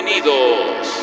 Bienvenidos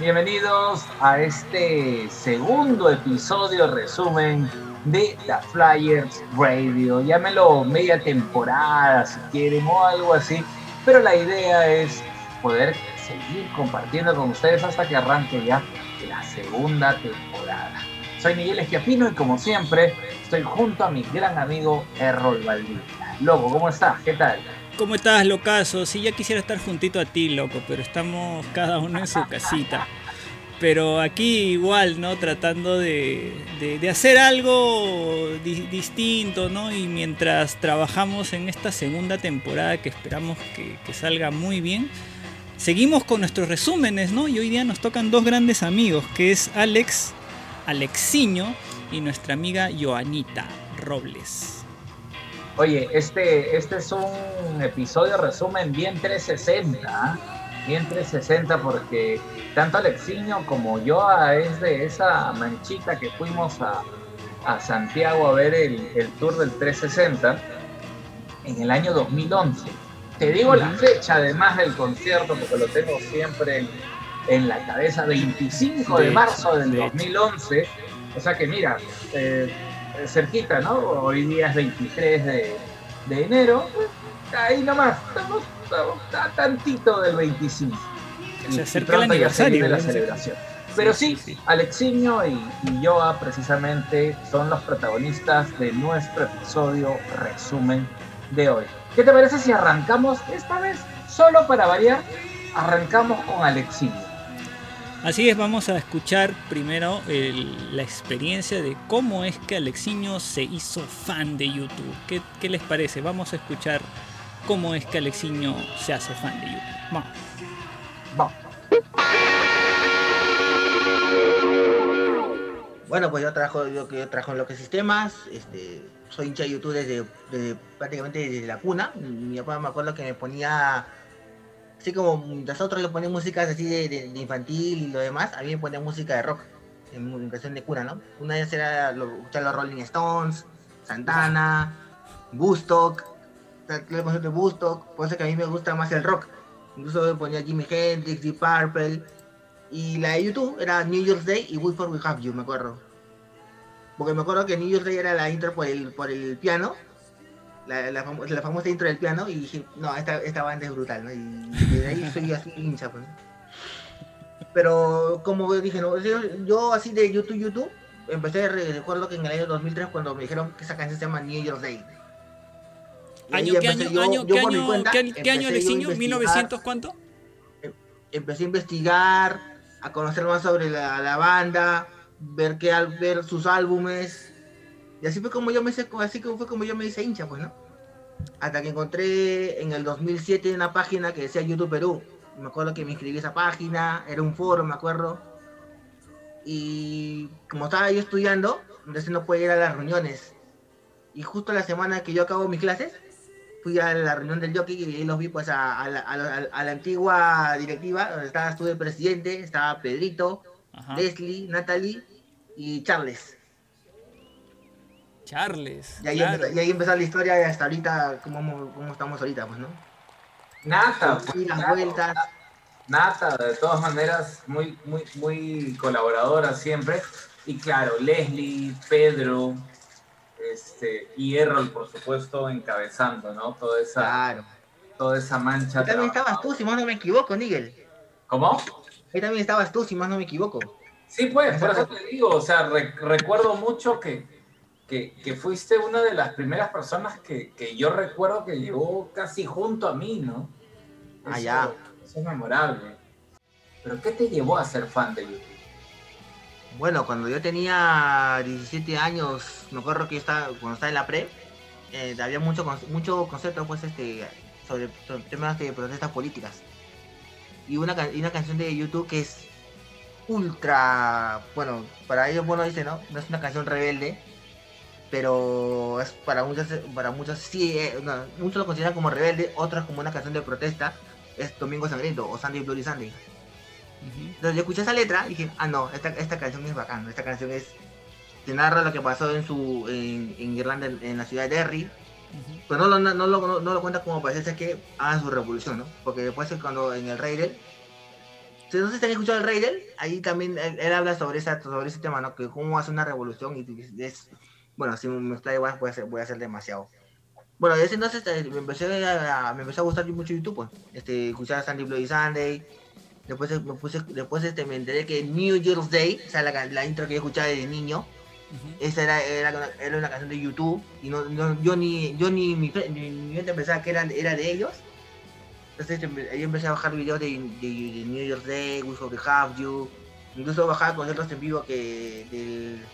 bienvenidos a este segundo episodio resumen de The Flyers Radio. Llámelo media temporada si quieren o algo así, pero la idea es poder seguir compartiendo con ustedes hasta que arranque ya la segunda temporada. Soy Miguel Esquiapino y como siempre estoy junto a mi gran amigo Errol Valdivia. Loco, ¿cómo estás? ¿Qué tal? ¿Cómo estás, locazo? Sí, ya quisiera estar juntito a ti, loco, pero estamos cada uno en su casita. Pero aquí igual, ¿no? Tratando de, de- hacer algo di- distinto, ¿no? Y mientras trabajamos en esta segunda temporada que esperamos que, que salga muy bien, seguimos con nuestros resúmenes, ¿no? Y hoy día nos tocan dos grandes amigos, que es Alex, Alexiño, y nuestra amiga Joanita Robles. Oye, este, este es un episodio resumen bien 360, ¿ah? bien 360 porque tanto Alexiño como yo es de esa manchita que fuimos a, a Santiago a ver el, el tour del 360 en el año 2011. Te digo la fecha además del concierto porque lo tengo siempre en, en la cabeza, 25 de, marzo del de hecho. 2011. O sea que mira, eh, cerquita, ¿no? Hoy día es 23 de, de enero. Ahí nomás, estamos, estamos a tantito del 25. Se acerca el aniversario, viene la celebración. Pero sí, Sí. Alexiño y, y Joa precisamente son los protagonistas de nuestro episodio resumen de hoy. ¿Qué te parece si arrancamos esta vez, solo para variar, arrancamos con Alexiño? Así es, vamos a escuchar primero el- la experiencia de cómo es que Alexiño se hizo fan de YouTube. ¿Qué, qué les parece? Vamos a escuchar cómo es que Alexiño se hace fan de YouTube. Vamos. Vamos. Bueno, pues yo trabajo, yo, yo trabajo en lo que sistemas, este, soy hincha de YouTube desde, desde- prácticamente desde la cuna. Mi papá me acuerdo que me ponía, así como nosotros le ponían músicas así de, de- de infantil y lo demás, a mí me ponía música de rock, en, cuestión de cuna, ¿no? Una vez era lo, los Rolling Stones, Santana, Bustock, ponía de Bustock, por eso que a mí me gusta más el rock. Incluso me ponía Jimi Hendrix, Deep Purple, y la de YouTube era New Year's Day y We For We Have You, me acuerdo. Porque me acuerdo que New Year's Day era la intro por el, por el piano, la, la, famo- la famosa intro del piano, y dije, no, esta, esta banda es brutal, ¿no? Y desde ahí soy así hincha, pues. Pero como dije, no, yo, yo así de YouTube, YouTube, empecé, re- recuerdo que en el año 2003 cuando me dijeron que esa canción se llama New Year's Day. Y ¿Año, ¿Qué año, yo- año, yo qué año, cuenta, qué año- qué año Alexiño? investigar. ¿1900 cuánto? empecé a investigar, a conocer más sobre la, la banda, ver al- ver sus álbumes. Y así fue como yo me hice, así fue como yo me hice hincha, pues, ¿no? Hasta que encontré en el 2007 una página que decía YouTube Perú. Me acuerdo que me inscribí a esa página, era un foro, me acuerdo. Y como estaba yo estudiando, entonces no podía ir a las reuniones. Y justo la semana que yo acabo mis clases, fui a la reunión del jockey y ahí los vi pues a, a la, a la- a la antigua directiva, donde estaba estuve el presidente, estaba Pedrito, Ajá. Leslie, Natalie y Charles. Charles. Y ahí, claro. empezó, y ahí empezó la historia y hasta ahorita, cómo, cómo estamos ahorita, pues, ¿no? Nata, Y las claro. vueltas. Nata, de todas maneras, muy, muy, muy colaboradora siempre. Y claro, Leslie, Pedro, este, y Errol, por supuesto, encabezando, ¿no? Toda esa, Claro. toda esa mancha. Ahí también trabajada. estabas tú, si más no me equivoco, Nigel. ¿Cómo? Ahí también estabas tú, si más no me equivoco. Sí, pues, por eso te digo, o sea, re- recuerdo mucho que, que, que fuiste una de las primeras personas que, que yo recuerdo que llegó casi junto a mí, ¿no? Ah, Eso- ya. Eso es memorable. pero ¿qué te llevó a ser fan de YouTube? Bueno, cuando yo tenía 17 años, me acuerdo que yo estaba, cuando estaba en la pre, eh, había mucho, mucho concepto pues, este, sobre, sobre temas de protestas políticas. Y una, y una canción de YouTube que es ultra, bueno, para ellos, bueno, dice, ¿no? No es una canción rebelde, pero es para muchos, para muchos sí, eh, no, muchos lo consideran como rebelde, otros como una canción de protesta, es Domingo Sangriento o Sunday Bloody Sunday. Ujú. Entonces yo escuché esa letra y dije, ah no, esta, esta canción es bacán, esta canción es, te narra lo que pasó en su, en, en Irlanda, en, en la ciudad de Derry, Ujú. pero no, lo- no, no, lo, no, lo cuenta como parece que hagan su revolución, ¿no? Porque después es cuando en el Raidel, si no sé si han escuchado el Raidel, ahí también él, él habla sobre, esa, sobre ese tema, ¿no? Que cómo hace una revolución y es, bueno, si me explayo igual voy a hacer, voy a hacer demasiado. Bueno, desde entonces eh, me empecé a, me empezó a gustar mucho YouTube, pues. Este, escuchar Sandy Bloody Sunday. Después eh, me puse, después este, me enteré que New Year's Day, o sea, la, la intro que yo escuchaba desde niño, Ujú. esa era, era, una, era una canción de YouTube y no, no- yo ni yo ni mi, ni mi mente pensaba que era, era de ellos. Entonces empe- ahí empecé a bajar videos de, de, de New Year's Day, We Hope to Have You, incluso bajaba conciertos en vivo que del,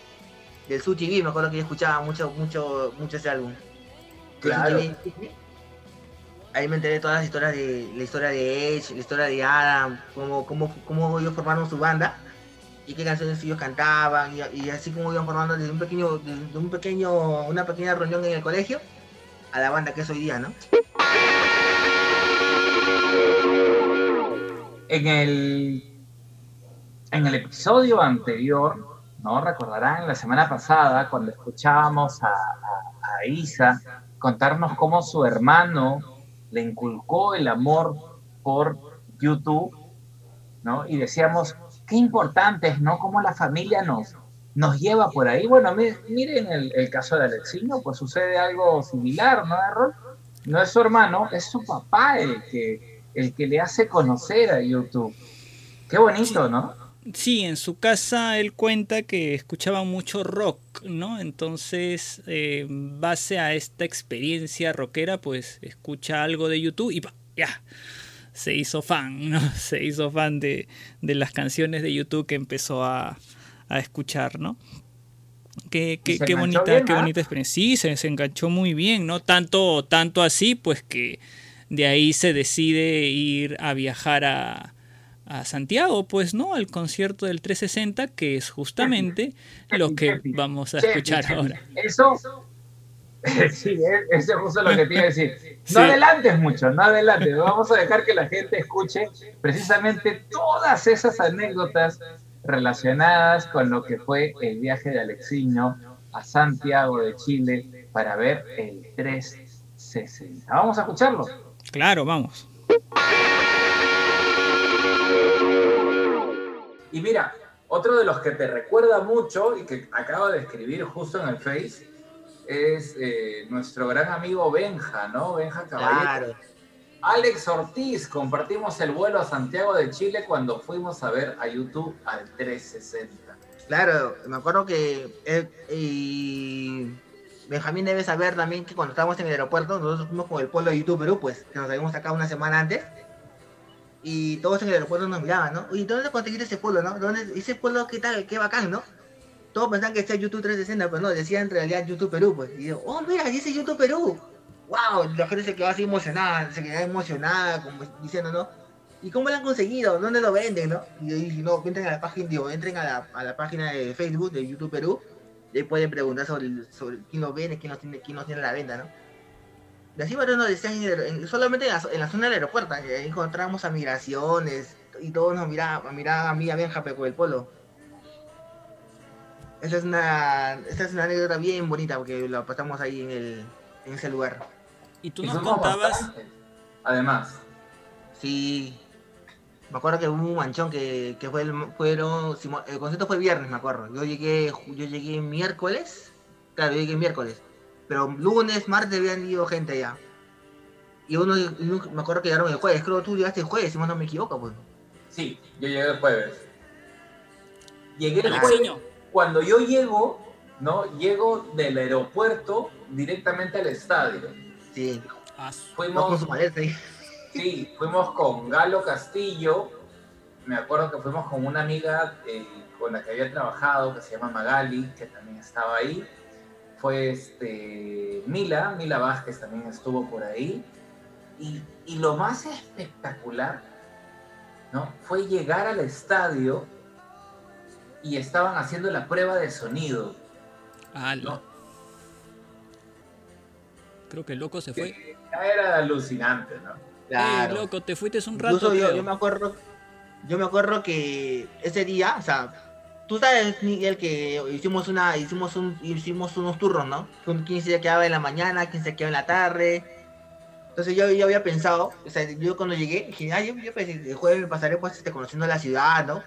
del Su TV, me acuerdo que yo escuchaba mucho, mucho, mucho ese álbum. Claro. Ahí me enteré todas las historias de la historia de Edge, la historia de Adam, cómo, cómo, cómo ellos formaron su banda y qué canciones ellos cantaban y, y así como iban formando desde un pequeño, desde un pequeño, una pequeña reunión en el colegio a la banda que es hoy día, ¿no? En el, en el episodio anterior, ¿no? Recordarán la semana pasada cuando escuchábamos a, a- Isa contarnos cómo su hermano le inculcó el amor por YouTube, ¿no? Y decíamos, qué importante es, ¿no? Cómo la familia nos, nos lleva por ahí. Bueno, mi- miren el, el caso de Alexino, pues sucede algo similar, ¿no, Errol? No es su hermano, es su papá el que, el que le hace conocer a YouTube. Qué bonito, ¿no? Sí, en su casa él cuenta que escuchaba mucho rock, ¿no? Entonces, eh, base a esta experiencia rockera, pues escucha algo de YouTube y ¡pa! ya, se hizo fan, ¿no? Se hizo fan de, de las canciones de YouTube que empezó a, a escuchar, ¿no? Qué, qué, bonita, bien, qué ¿ah? bonita experiencia. Sí, se, se enganchó muy bien, ¿no? Tanto, tanto así, pues que de ahí se decide ir a viajar a, a Santiago, pues, ¿no? Al concierto del 360, que es justamente lo que vamos a escuchar ahora. Eso, sí, es- eso es justo lo que te iba a decir. No adelantes mucho, no adelantes. Vamos a dejar que la gente escuche precisamente todas esas anécdotas relacionadas con lo que fue el viaje de Alexiño a Santiago de Chile para ver el 360. Vamos a escucharlo. Claro, vamos. Y mira, otro de los que te recuerda mucho y que acabo de escribir justo en el Face es eh, nuestro gran amigo Benja, ¿no? Benja Caballero. Claro. Alex Ortiz, compartimos el vuelo a Santiago de Chile cuando fuimos a ver a YouTube al 360. Claro, me acuerdo que él- y Benjamín debe saber también que cuando estábamos en el aeropuerto, nosotros fuimos con el pueblo de YouTube Perú, pues, que nos habíamos sacado una semana antes. Y todos en el aeropuerto nos miraban, ¿no? Oye, ¿dónde conseguiste ese pueblo, no? ¿Dónde, ese pueblo qué tal? Qué bacán, ¿no? Todos pensaban que decía YouTube 360, pero no, decía en realidad YouTube Perú, pues. Y yo, oh, mira, dice YouTube Perú. ¡Wow! La gente se quedó así emocionada, se quedó emocionada, como diciendo, ¿no? ¿Y cómo lo han conseguido? ¿Dónde lo venden, no? Y yo dije, no, entren a la página, digo, entren a la, a la página de Facebook de YouTube Perú, y ahí pueden preguntar sobre, sobre quién lo vende, quién lo tiene, quién lo tiene a la venta, ¿no? Y así, bueno, nos decían, en el- en- solamente en la, en la zona del aeropuerto, ahí encontramos a migraciones, y todos nos miraban, miraban a mí, a Benja, con el polo. Esa es una, esa es una anécdota bien bonita, porque lo pasamos ahí en, el, en ese lugar. Y tú nos contabas, bastantes, Además, Sí. Me acuerdo que hubo un manchón que, que fue el, fueron, el concierto fue viernes, me acuerdo. Yo llegué, yo llegué miércoles. Claro, yo llegué miércoles. Pero lunes, martes habían ido gente ya. Y uno, y uno- me acuerdo que llegaron el jueves. Creo que tú llegaste el jueves, si no me equivoco, pues. sí, yo llegué el jueves. Llegué el jueves. Alexiño, Cuando yo llego, ¿no? Llego del aeropuerto directamente al estadio. Sí. ah, Fuimos su maleta ahí. Sí, fuimos con Galo Castillo, me acuerdo que fuimos con una amiga eh, con la que había trabajado, que se llama Magali, que también estaba ahí. Fue este, Mila, Mila Vázquez también estuvo por ahí. Y, y lo más espectacular ¿no? fue llegar al estadio y estaban haciendo la prueba de sonido. Ala. ¿no? Creo que el loco se fue. Que ya era alucinante, ¿no? Ey, loco, te fuiste un rato. Yo, yo me acuerdo, yo me acuerdo que ese día, o sea, tú sabes, Miguel, que hicimos una, hicimos un, hicimos unos turnos, ¿no? Quién se quedaba en la mañana, quién se quedaba en la tarde. Entonces yo, yo había pensado, o sea, yo cuando llegué, dije, ah, yo, yo pensé, el jueves me pasaré pues este, conociendo la ciudad, ¿no?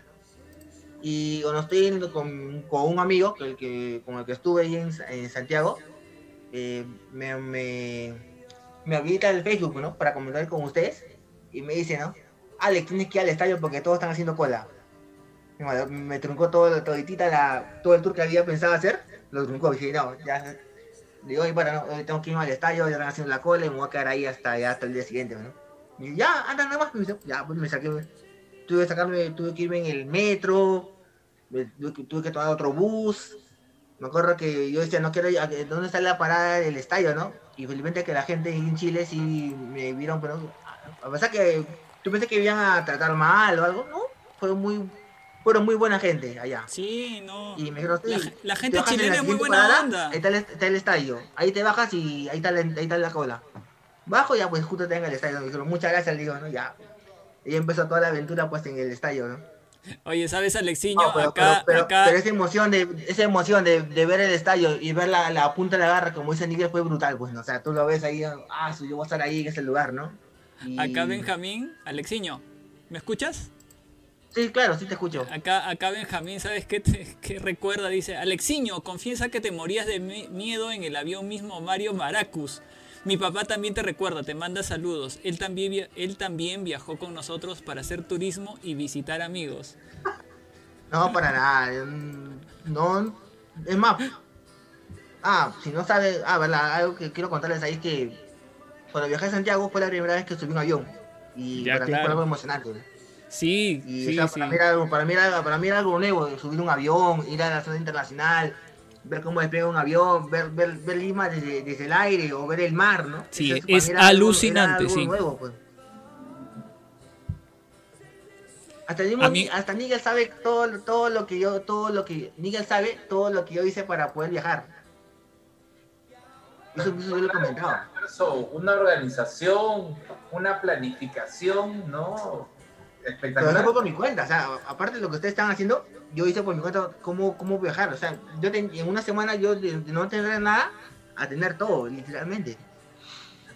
Y cuando estoy con, con un amigo, que, que, con el que estuve ahí en, en Santiago, eh, me, me, me habilita el Facebook, ¿no? Para comentar con ustedes. Y me dice, ¿no? Alex, tienes que ir al estadio porque todos están haciendo cola. Me, truncó todo, toditita la, todo el tour que había pensado hacer. Lo truncó. Dije, no, ya. Digo, oye, para, no, eh, tengo que irme al estadio, ya están haciendo la cola y me voy a quedar ahí hasta, ya hasta el día siguiente, ¿no? Y ya, anda nada más. Ya, pues me saqué. Tuve que sacarme, tuve que irme en el metro. me- tuve, que, tomar otro bus. Me acuerdo que yo decía, no quiero a- ¿dónde está la parada del estadio, no? Y felizmente que la gente en Chile sí me vieron, pero a pesar que tú pensé que iban a tratar mal o algo, ¿no? Fueron muy, fueron muy buena gente allá. Sí, no. Y me dijeron, sí, La, la te gente chilena es muy buena parada, onda. Ahí está, el, está el estadio. Ahí te bajas y ahí está, la, ahí está la cola. Bajo ya pues justo tenga el estadio. Me dijeron, muchas gracias, le digo, ¿no? Ya. Y empezó toda la aventura pues en el estadio, ¿no? Oye, ¿sabes, Alexiño? No, pero, acá, pero, pero- acá. pero esa emoción de esa emoción de, de ver el estadio y ver la, la punta de la garra, como dice Nigel, fue brutal, pues, ¿no? O sea, tú lo ves ahí, ah, yo voy a estar ahí en ese lugar, ¿no? Y- Acá Benjamín, Alexiño, ¿me escuchas? Sí, claro, sí te escucho. Acá, acá Benjamín, ¿sabes qué, te- qué recuerda? Dice, Alexiño, confiesa que te morías de mi- miedo en el avión mismo Mario Maracus. Mi papá también te recuerda, te manda saludos. Él también, via- él también viajó con nosotros para hacer turismo y visitar amigos. No, para nada. mm, No, es más. Ah, si no sabes, ah, verdad, algo que quiero contarles ahí es que cuando viajé a Santiago fue la primera vez que subí un avión. Y Ya, para mí claro. fue algo emocionante. Sí, Y sí, o sea, sí. para, mí era algo, para, mí era, para mí era algo nuevo, subir un avión, ir a la zona internacional, ver cómo despega un avión, ver, ver, ver Lima desde, desde el aire o ver el mar, ¿no? Sí, Eso es algo- alucinante, algo sí. nuevo, pues. Hasta, mismo mí- hasta Nigel sabe todo, todo lo que yo, todo lo que, Nigel sabe todo lo que yo hice para poder viajar. Eso, eso yo lo he comentado. Eso, una organización, una planificación, ¿no? Pero Espectacular. no fue por mi cuenta, o sea, aparte de lo que ustedes están haciendo, yo hice por mi cuenta cómo, cómo viajar. O sea, yo ten- en una semana yo de, de no tener nada a tener todo, literalmente.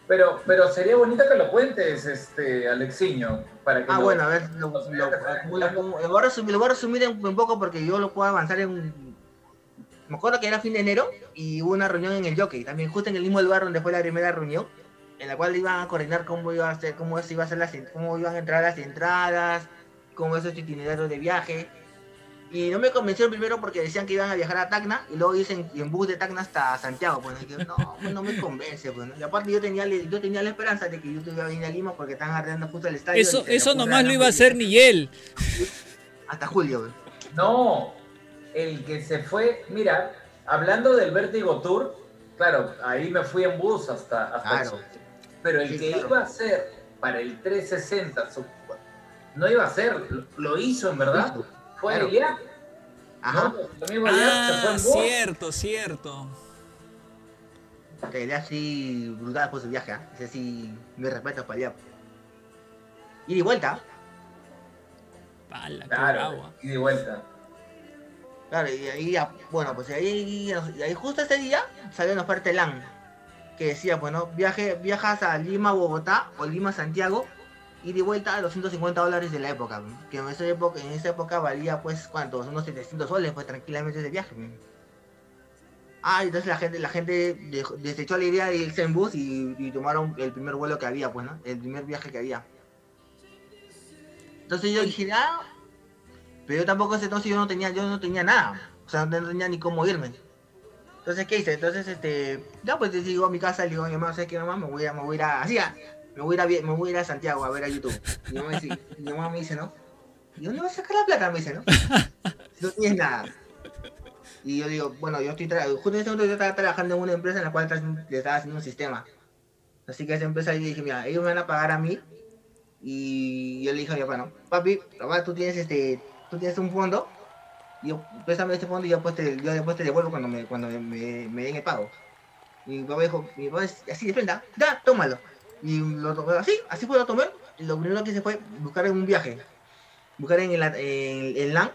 Pero, pero sería bonito que lo cuentes, este, Alexiño, para que Ah, lo- bueno, a ver, lo, lo- lo- lo- lo voy a resumir, lo voy a resumir en, un poco porque yo lo puedo avanzar en... Me acuerdo que era fin de enero y hubo una reunión en el Jockey, también justo en el mismo lugar donde fue la primera reunión, en la cual iban a coordinar cómo iba a ser, cómo se iba a hacer las, cómo iban a entrar las entradas, cómo es este itinerario de viaje. Y no me convencieron primero porque decían que iban a viajar a Tacna y luego dicen en bus de Tacna hasta Santiago. Pues y no, pues no me convence. Pues, ¿no? Y aparte yo tenía, yo tenía la esperanza de que yo iba a venir a Lima porque estaban arreglando justo el estadio. Eso, y eso nomás lo iba a hacer Miguel. Hasta julio. pues. No, el que se fue, mira, hablando del Vértigo Tour, claro, ahí me fui en bus hasta, hasta Claro. Pero el Sí, que claro. iba a ser para el 360, su- no iba a ser, lo, lo hizo en verdad, Hizo, fue claro. Eliac, Ajá. ¿no? Se fue Ah, cierto, cierto. Que le así brutal por su viaje. ¿ah? Ese sí, me respeto para allá. Y de vuelta. Pala, qué Claro, y de vuelta. Claro, y ahí, ya- bueno, pues ahí, y ahí justo ese día salió una oferta de LAN. Que decía, bueno, viaje, viajas a Lima, Bogotá o Lima, Santiago. Y de vuelta a los 150 dólares de la época. Que en esa época, en esa época valía, pues, ¿cuántos? Unos 700 soles, pues, tranquilamente ese viaje. Ah, entonces la gente, la gente desechó la idea de irse en bus y, y tomaron el primer vuelo que había, pues, ¿no? El primer viaje que había. Entonces yo dije, ah, pero yo tampoco ese entonces yo no tenía, yo no tenía nada. O sea, no tenía ni cómo irme. Entonces, ¿qué hice? Entonces, este, ya pues digo a mi casa, le digo a mi mamá, ¿sabes qué mamá? Me voy a, me voy a ir a, me voy a me voy a Santiago a ver a YouTube. Mi mamá, dice- mi mamá me dice, ¿no? ¿Y dónde vas a sacar la plata? Me dice, ¿no? No tienes nada. Y yo digo, bueno, yo estoy justo en ese momento yo estaba trabajando en una empresa en la cual le estaba haciendo un sistema. Así que esa empresa yo dije, mira, ellos me van a pagar a mí. Y yo le dije a mi papá, no, papi, papá, tú tienes este, tú tienes un fondo. Yo, préstame este fondo y yo después te, yo después te devuelvo cuando me, cuando me, me, den el pago. Y mi papá dijo, mi papá así de frente, "Ah, ya, tómalo. Y lo tomé así, así fue lo tomé. Lo primero que hice fue buscar en un viaje. Buscar en el, en, en LAN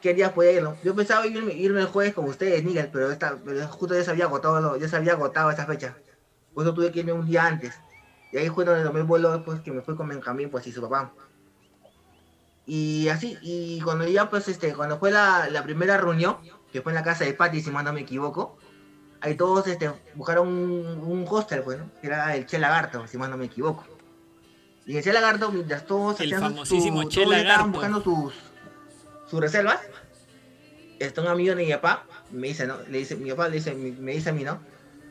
qué día podía irlo. Yo pensaba irme, irme el jueves con ustedes, Nigel, pero, esta, justo ya se había agotado, ya se había agotado esa fecha. Por eso tuve que irme un día antes. Y ahí fue donde tomé el vuelo después que me fui con Benjamín, pues y su papá. Y así, y cuando ya pues este, cuando fue la, la primera reunión, que fue en la casa de Patty, si más no me equivoco, ahí todos este, buscaron un, un hostel, pues, ¿no? que era el Che Lagarto, si más no me equivoco. Y el Che Lagarto, mientras todos El su- todos estaban buscando sus, sus reservas, está un amigo de mi papá, me dice, ¿no? Le dice, mi papá le dice, me dice a mí, ¿no?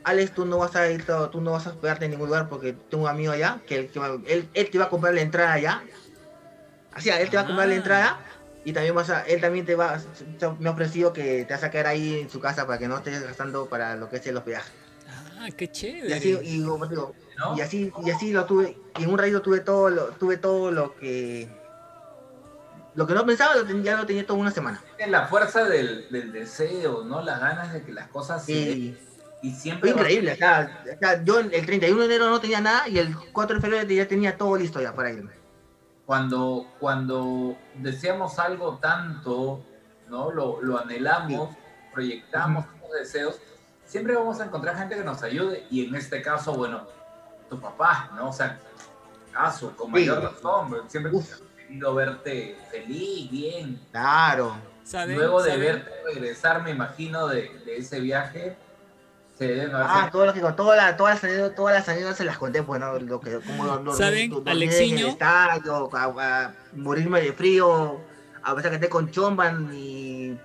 Alex, tú no vas a ir, tú no vas a hospedarte en ningún lugar porque tengo un amigo allá que, él, él, él te va a comprar la entrada allá. Así, él te va a comprar la Ah. entrada y también vas a, él también te va, me ha ofrecido que te vas a quedar ahí en su casa para que no estés gastando para lo que es el hospedaje. Ah, qué Y chévere. así, y, como te digo, ¿no? y así, y así lo tuve, y en un ratito tuve todo lo, tuve todo lo que, lo que no pensaba, lo ten- ya lo tenía toda una semana. Es la fuerza del, del deseo, ¿no? Las ganas de que las cosas se den. Y, Y siempre Fue increíble, o sea, o sea, yo el 31 de enero no tenía nada y el 4 de febrero ya tenía todo listo ya para irme. Cuando, cuando deseamos algo tanto, ¿no? Lo, lo anhelamos, proyectamos esos deseos, siempre vamos a encontrar gente que nos ayude. Y en este caso, bueno, tu papá, ¿no? O sea, caso, con mayor Sí. razón, siempre Uf. he querido verte feliz, bien. Claro. Luego de verte regresar, me imagino, de, de ese viaje, deben haber Ah, todo lo que con todas las todas las anécdotas, todas las anécdotas se las conté, pues, ¿no? Lo que, como dormí- ¿Saben, dormí Alexiño? En el estadio, a, a morirme de frío, a pesar que esté con chomban y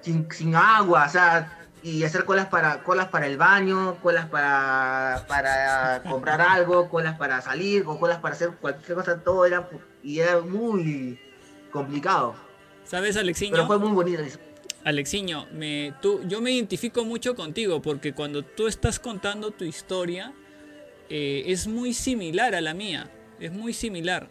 sin, sin agua, o sea, y hacer colas para colas para el baño, colas para, para comprar algo, colas para salir, o colas para hacer cualquier cosa, todo era y era muy complicado, ¿Sabes, Alexiño? pero fue muy bonito. Alexiño, me, tú, yo me identifico mucho contigo porque cuando tú estás contando tu historia eh, es muy similar a la mía, es muy similar.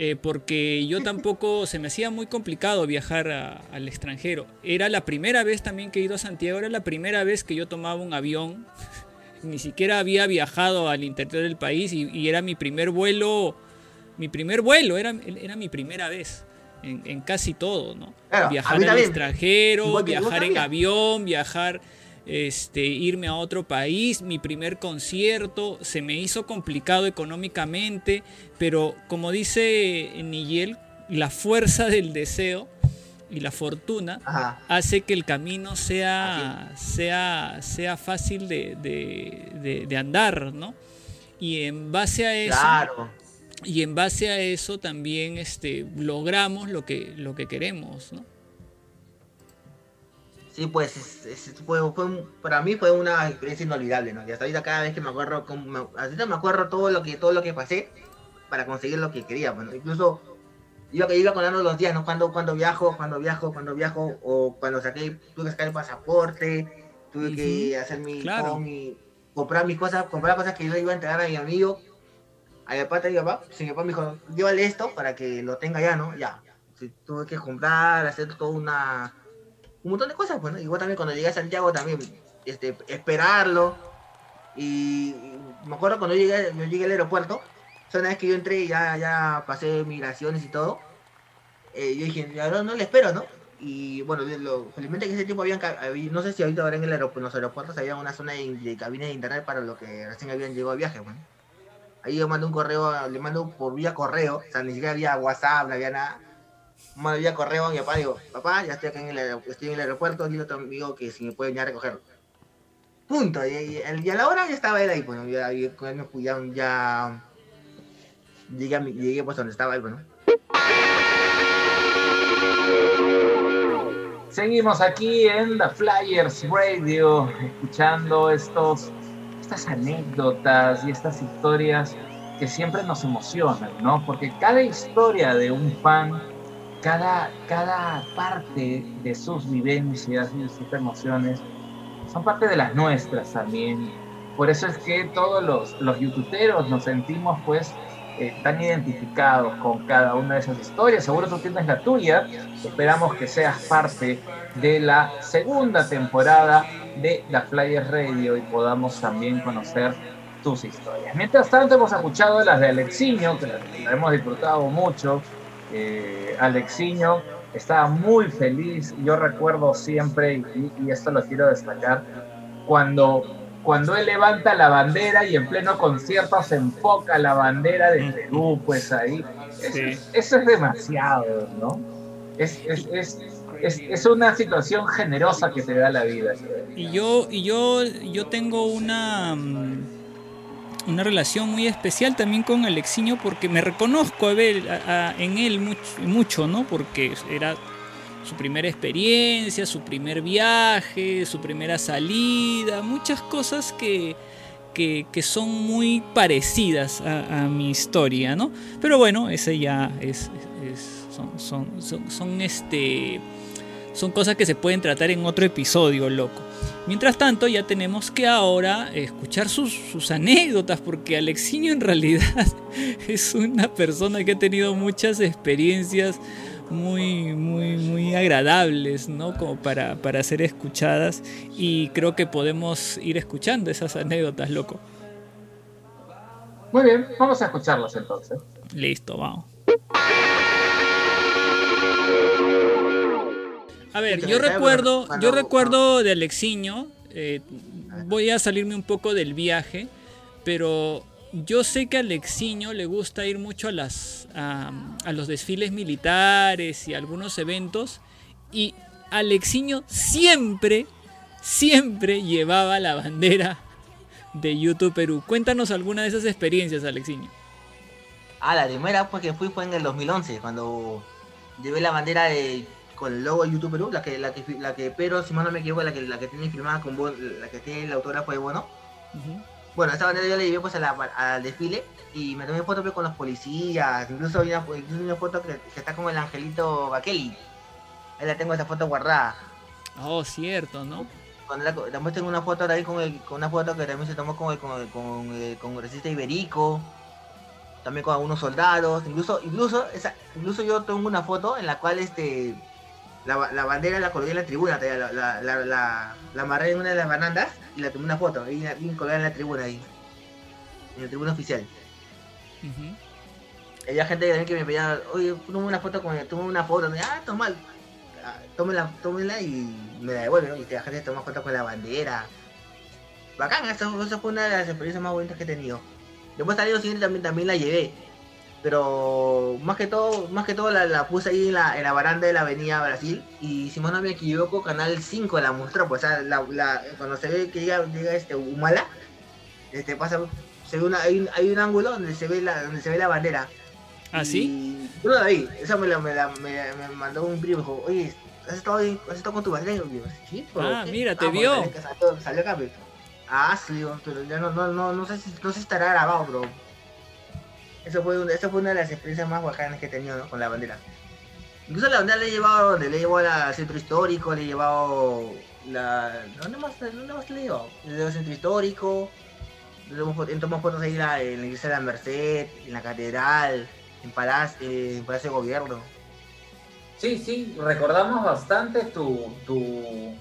Eh, porque yo tampoco se me hacía muy complicado viajar a- al extranjero. Era la primera vez también que he ido a Santiago, era la primera vez que yo tomaba un avión. Ni siquiera había viajado al interior del país y, y era mi primer vuelo, mi primer vuelo, era, era mi primera vez en, en casi todo, ¿no? Claro, viajar al extranjero, viajar en avión, viajar, este, irme a otro país, mi primer concierto, se me hizo complicado económicamente, pero como dice Nigel, la fuerza del deseo y la fortuna Ajá. hace que el camino sea, sea, sea fácil de, de- de- de andar, ¿no? Y en base a eso, Claro. Y en base a eso también este, logramos lo que, lo que queremos, ¿no? Sí, pues es- es- fue, para mí fue una experiencia inolvidable, ¿no? Y hasta ahorita cada vez que me acuerdo, me, ahorita me acuerdo todo lo que todo lo que pasé para conseguir lo que quería, bueno, incluso iba iba contando los días, ¿no? Cuando cuando viajo, cuando viajo, cuando viajo o cuando saqué tuve que sacar el pasaporte, tuve que hacer mi, claro. mi- comprar mis cosas, comprar cosas que yo iba a entregar a mi amigo, a mi papá, a mi papá, si mi papá me dijo, llévale esto para que lo tenga ya, ¿no? Ya. Tuve que comprar, hacer toda una un montón de cosas, pues, ¿no? Igual también cuando llegué a Santiago también, este, esperarlo. Y, me acuerdo cuando llegué, yo llegué al aeropuerto, o una vez que yo entré y ya, ya pasé migraciones y todo, eh, yo dije, ya no, le espero, ¿no? Y bueno, lo, felizmente que ese tiempo habían, no sé si ahorita ahora en, el aeropuerto, en los aeropuertos había una zona de, de cabina de internet para los que recién habían llegado de viaje, bueno. Ahí yo mandé un correo, le mando por vía correo, o sea, ni siquiera había WhatsApp, no había nada mando vía correo a mi papá, digo, papá, ya estoy acá en el, estoy en el aeropuerto, digo a tu que si me puede venir a recogerlo. Punto, y, y- a la hora ya estaba él ahí, pues, ¿no? ya, ya, ya llegué, a mi- llegué pues donde estaba él, pues, ¿no? Seguimos aquí en The Flyers Radio, escuchando estos, estas anécdotas y estas historias que siempre nos emocionan, ¿no? Porque cada historia de un fan, cada, cada parte de sus vivencias y sus emociones, son parte de las nuestras también. Por eso es que todos los, los youtuberos nos sentimos pues tan identificados con cada una de esas historias. Seguro tú tienes la tuya. Esperamos que seas parte de la segunda temporada de la Flyers Radio y podamos también conocer tus historias. Mientras tanto, hemos escuchado las de Alexiño, que la, hemos disfrutado mucho. Eh, Alexiño estaba muy feliz. Yo recuerdo siempre, y, y esto lo quiero destacar, cuando cuando él levanta la bandera y en pleno concierto se enfoca la bandera de Perú, pues ahí. Eso, es demasiado, ¿no? Es, es, es, es, una situación generosa que te da la vida. Y yo, y yo, yo tengo una, mm, una relación muy especial también con Alexiño porque me reconozco a ver en él mucho, mucho, ¿no? Porque era su primera experiencia, su primer viaje, su primera salida, muchas cosas que, que, son muy parecidas a, mi historia, ¿no? Pero bueno, ese ya es, son, son, son, son, este, son cosas que se pueden tratar en otro episodio, loco. Mientras tanto, ya tenemos que ahora escuchar sus, sus anécdotas, porque Alexiño en realidad es una persona que ha tenido muchas experiencias muy, muy, muy agradables, ¿no? Como para, para ser escuchadas y creo que podemos ir escuchando esas anécdotas, loco. Muy bien, vamos a escucharlas entonces. Listo, vamos. A ver, yo recuerdo, yo recuerdo de Alexiño, eh, voy a salirme un poco del viaje, pero yo sé que a Alexiño le gusta ir mucho a, las, a, los desfiles militares y algunos eventos. Y Alexiño siempre, siempre llevaba la bandera de YouTube Perú. Cuéntanos alguna de esas experiencias, Alexiño. Ah, la primera pues que fui fue en el 2011, cuando llevé la bandera de, con el logo de YouTube Perú, la que, la que, la que pero si más no me equivoco, la que, la que tiene firmada con la que tiene el autógrafo de Bono. Bueno, esta bandera yo la llevé pues al desfile y me tomé fotos pues, con los policías, incluso hay una, foto que, está como el angelito Bakeli. Ahí la tengo esa foto guardada. Oh, cierto, ¿no? también tengo una foto ahí con, el, con una foto que también se tomó con el, con, con el congresista iberico, también con algunos soldados, incluso, incluso, esa, incluso yo tengo una foto en la cual este la, la bandera la colgué en la tribuna, la, la, la, la, amarré en una de las barandas y la tomé una foto, ahí bien colgada en la tribuna ahí, en la tribuna oficial. Y había gente también que me pedía, oye, toma una foto con toma una foto, ah, toma, ah, tómela, tómela y me la devuelve, ¿no? y la gente toma foto con la bandera. Bacán, esa fue una de las experiencias más bonitas que he tenido. Después al año siguiente también, también la llevé pero más que todo, más que todo la, puse ahí en la, en la, baranda de la avenida Brasil y si no me equivoco, Canal 5 la mostró, pues o sea, la, cuando se ve que llega, llega este Humala, este pasa, se ve una, hay, un, hay un ángulo donde se ve la, donde se ve la bandera. ¿Ah, sí? Yo la vi, esa me, la, me, me, mandó un primo, dijo, oye, ¿has estado, ¿has estado con tu bandera? Y yo, sí, ah, mira, te vio. Salió, salió acá, pues. Ah, sí, pero ya no, no, no, no sé si, no sé si estará grabado, bro eso fue, fue una de las experiencias más bacanas que he tenido con la bandera. Incluso la bandera le he llevado donde le he llevado al centro histórico, le he llevado la. ¿Dónde más, dónde más le he llevado? Le he llevado al centro histórico. Tomamos fotos ahí en la, iglesia de la Merced, en la catedral, en Palacio, en Palacio de Gobierno. Sí, sí, recordamos bastante tu, tu,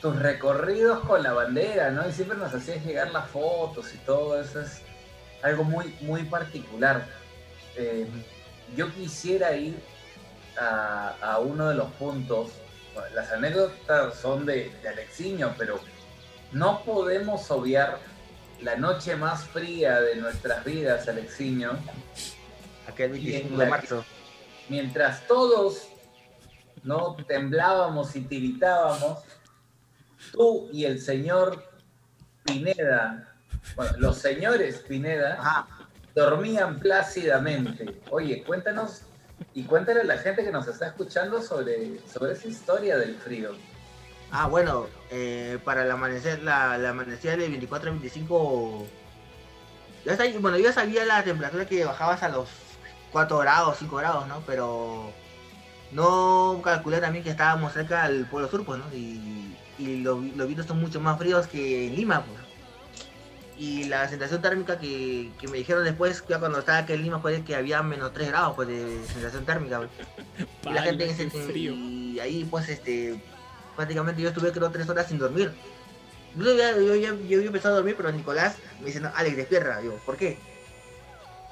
tus recorridos con la bandera, ¿no? Y siempre nos hacías llegar las fotos y todo eso. Es, algo muy, muy particular. Eh, yo quisiera ir a, uno de los puntos, las anécdotas son de, de Alexiño, pero no podemos obviar la noche más fría de nuestras vidas, Alexiño. Aquel 25 de marzo. Mientras todos no temblábamos y tiritábamos, tú y el señor Pineda bueno, los señores Pineda dormían plácidamente. Oye, cuéntanos y cuéntale a la gente que nos está escuchando sobre, sobre esa historia del frío. Ah, bueno, eh, para el amanecer, la, la amanecida del 24 al 25 Ya está- bueno, yo sabía la temperatura que bajabas a los 4 grados, 5 grados, ¿no? Pero no calculé también que estábamos cerca del Polo Sur, pues, ¿no? Y, y los, los vientos son mucho más fríos que en Lima, pues. Y la sensación térmica que, que me dijeron después, ya cuando estaba aquí en Lima, fue que había menos 3 grados pues, de sensación térmica. pues. Y la gente en Palo, ese qué frío. y ahí pues este prácticamente yo estuve creo tres horas sin dormir. Yo ya, yo, ya- yo había empezado a dormir, pero Nicolás me dice, no, Alex, despierta. Digo, ¿por qué?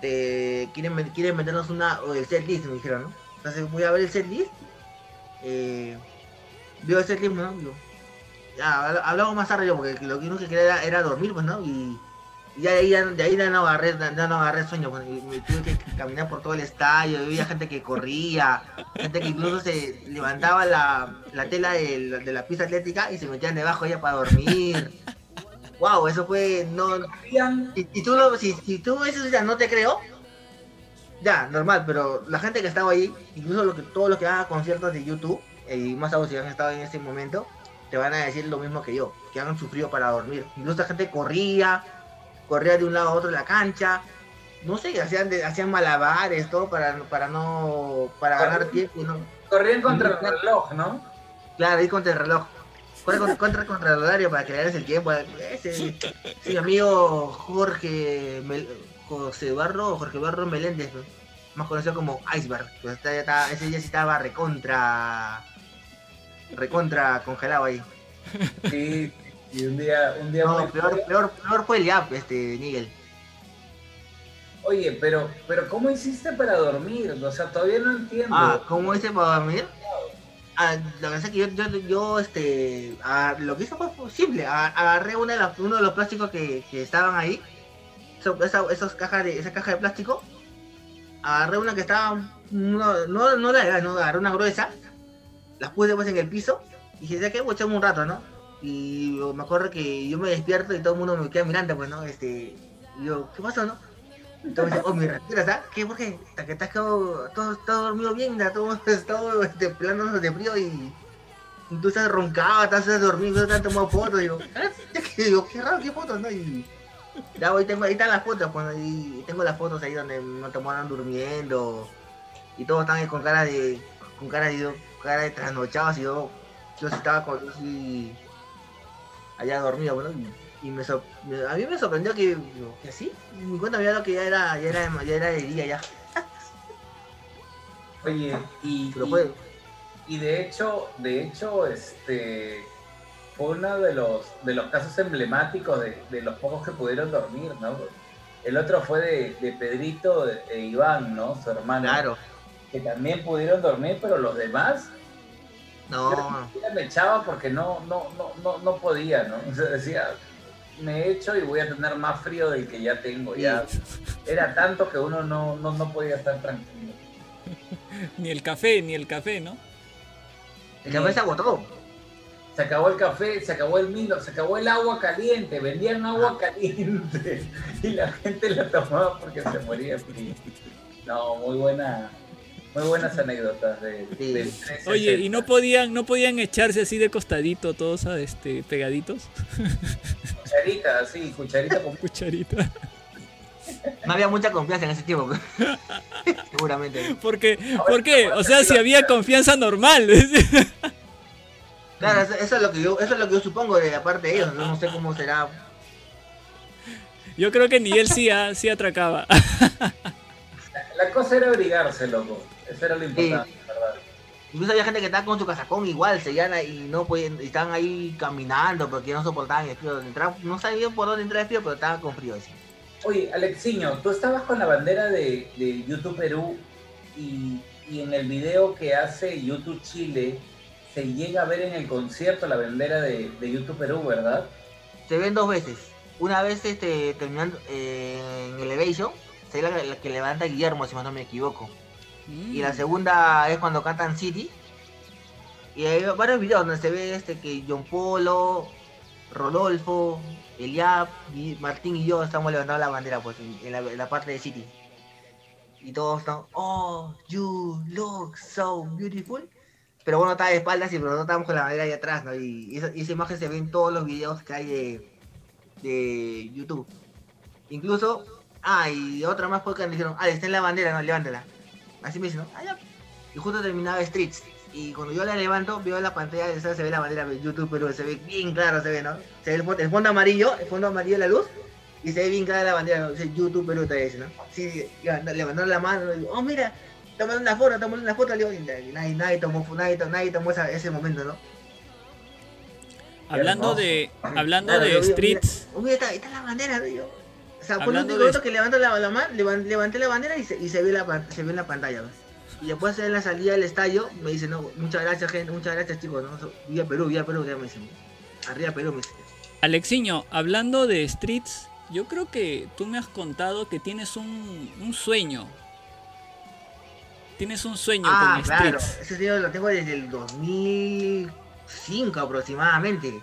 Te, quieren, quieren vendernos una, o el set list, me dijeron, ¿no? Entonces voy a ver el set list. Eh, veo el set list, ¿no? Digo, ya, habl- hablamos más tarde yo, porque lo que uno que quería era, dormir, pues, ¿no? Y, y ya de ahí, ya- de ahí ya no agarré, ya no agarré sueño, pues, y me tuve que caminar por todo el estadio, había gente que corría, gente que incluso se levantaba la, la tela de, de la pista atlética y se metían debajo de ella para dormir. wow, eso fue, no, si tú si, si tú eso ya no te creo, ya, normal, pero la gente que estaba ahí, incluso lo que, todos los que hagan conciertos de YouTube, eh, y más aún si han estado en ese momento, te van a decir lo mismo que yo, que han sufrido para dormir. Incluso la gente corría, corría de un lado a otro de la cancha, no sé, hacían, de- hacían malabares, todo para, para no, para ganar tiempo, ¿no? corrían contra el reloj, ¿no? Claro, ir contra el reloj. Corre contra, contra, contra el horario para que le el tiempo. Ese, sí, mi amigo Jorge Mel- José Barro, Jorge Barro Meléndez, ¿no? más conocido como Iceberg. Pues está- ya está- ese día sí estaba recontra. Recontra congelado ahí. Sí, y un día, un día No, muy- peor, peor, peor fue el Yap, este, Miguel. Oye, pero, pero ¿cómo hiciste para dormir? O sea, todavía no entiendo. Ah, ¿cómo hice para dormir? Ah, lo que pasa es que yo, yo, yo, este, ah, lo que hice fue fue simple, a- agarré una de las- uno de los plásticos que, que estaban ahí, eso- esa, esas cajas de, esa caja de plástico, agarré una que estaba, no, no, no la no, agarré una gruesa, las puse pues en el piso, y dije, ya que voy a echarme un rato, ¿no? Y me acuerdo que yo me despierto y todo el mundo me queda mirando, pues, ¿no? Este, y yo, ¿qué pasó, no? Entonces, oh, mi respira, ¿sabes? ¿Qué? ¿Por qué? Hasta que estás todo, todo dormido bien, todo, todo este, de frío y, y tú estás roncado, estás dormido, te han tomado fotos, digo. Y digo, qué raro, qué fotos, ¿no? Y ya, ahí, tengo, ahí están las fotos, cuando ahí, tengo las fotos ahí donde me tomaron durmiendo y todos están con cara de, con cara de, cara de trasnochados y yo, yo sí estaba con, yo sí, allá dormido, bueno, y, y me a mí me sorprendió que, que así, mi cuenta me que ya era, ya era, ya era de día ya, Oye, y, pero y- fue, y de hecho, de hecho, este fue uno de los de los casos emblemáticos de, de los pocos que pudieron dormir, ¿no? El otro fue de, de Pedrito e Iván, ¿no? Su hermano. claro, Que también pudieron dormir, pero los demás no, yo me echaba porque no, no, no, no, no podía, ¿no? O sea, decía, me echo y voy a tener más frío del que ya tengo. Ya era tanto que uno no, no, no podía estar tranquilo. Ni el café, ni el café, ¿no? el café se agotó, Se acabó el café, se acabó el vino, se acabó el agua caliente, vendían agua caliente y la gente la tomaba porque se moría frío. No, muy buena, muy buenas anécdotas de, Sí. del 360. Oye, ¿y no podían, no podían echarse así de costadito todos a este, pegaditos? Cucharita, sí, cucharita con Cucharita. no había mucha confianza en ese tiempo, seguramente. Porque, ¿Por qué? O sea, si había confianza normal. Claro, eso, es lo que yo, eso es lo que yo supongo de la parte de ellos, no, No sé cómo será. Yo creo que ni él sí, ah, sí atracaba. La cosa era abrigarse, loco. Eso era lo importante, ¿verdad? Incluso había gente que estaba con su casacón igual, seguían y no podían, y estaban ahí caminando porque no soportaban el frío. Entraban- no sabían por dónde entrar el frío, pero estaban con frío. así. Oye, Alexiño, tú estabas con la bandera de, de YouTube Perú y, y en el video que hace YouTube Chile se llega a ver en el concierto la bandera de, de YouTube Perú, ¿verdad? Se ven dos veces. Una vez este, terminando eh, en Elevation, se ve la, la que levanta Guillermo, si más no me equivoco. Y la segunda es cuando cantan City. Y hay varios videos donde se ve este que John Polo, Rodolfo, Eliab, y Martín y yo estamos levantando la bandera pues en, la, parte de City. Y todos están, oh, you look so beautiful. Pero bueno, estaba de espaldas y pero no estábamos con la bandera ahí atrás, ¿no? Y esa, y esa imagen se ve en todos los videos que hay de, de YouTube. Incluso Ah, y otra más porque me dijeron, ah, está en la bandera, no, levántala. Así me dicen, ¿no? Ah, ya. Y justo terminaba Streets. Y cuando yo la levanto, veo la pantalla, esa se ve la bandera de YouTube, pero se ve bien claro, se ve, ¿no? Se ve el fondo, el fondo amarillo, el fondo amarillo de la luz, y se ve bien clara la bandera, ¿no? Dice YouTube Perú te dice, ¿no? Sí, levantaron la mano, y digo, oh, mira, tomando una foto, tomando una foto, le digo, y nadie, nadie tomó, nadie, nadie tomó esa- ese momento, ¿no? Hablando de, hablando Claro, de streets, Mira, oh, mira, está, está la bandera, ¿no? Yo, o sea, por Hablando último de- que levanto la, la mano, levan- levanté la bandera y se, y se ve la se ve en la pantalla. Y después en la salida del estadio me dicen, no, muchas gracias gente, muchas gracias chicos, ¿no? Viva Perú, viva Perú, ya me dicen. Arriba Perú, me dicen. Alexiño, hablando de streets, yo creo que tú me has contado que tienes un, un sueño. Tienes un sueño Ah, con claro, streets. ese sueño lo tengo desde el 2005 aproximadamente.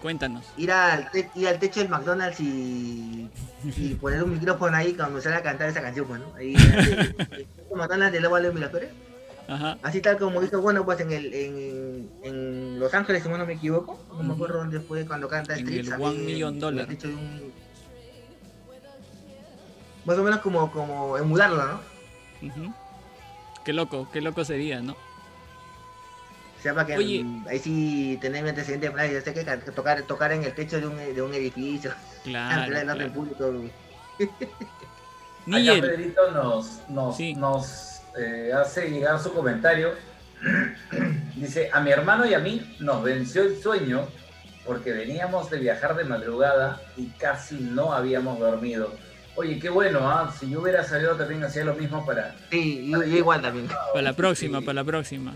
Cuéntanos. Ir al, te- ir al techo del McDonald's y, y poner un micrófono ahí cuando comenzar a cantar esa canción, pues, ¿no? Ahí, ahí, el McDonald's de Lobo Miraflores. Ajá. Así tal como hizo, bueno, pues en el en, en Los Ángeles, si no me equivoco. No me acuerdo dónde fue cuando canta En Streets. el One Million Dollar. un- Más o menos como, como emularlo, ¿no? Qué loco, qué loco sería, ¿no? Para que Oye. ahí sí tener mi antecedente plan, yo sé que tocar, tocar en el techo de un, de un edificio, Claro. claro. público. Acá Pedrito nos, nos, Sí. nos eh, hace llegar su comentario. Dice, a mi hermano y a mí nos venció el sueño porque veníamos de viajar de madrugada y casi no habíamos dormido. Oye, qué bueno, ¿ah? Si yo hubiera salido también hacía lo mismo para... Sí, yo, yo igual también. para la próxima, Sí. para la próxima.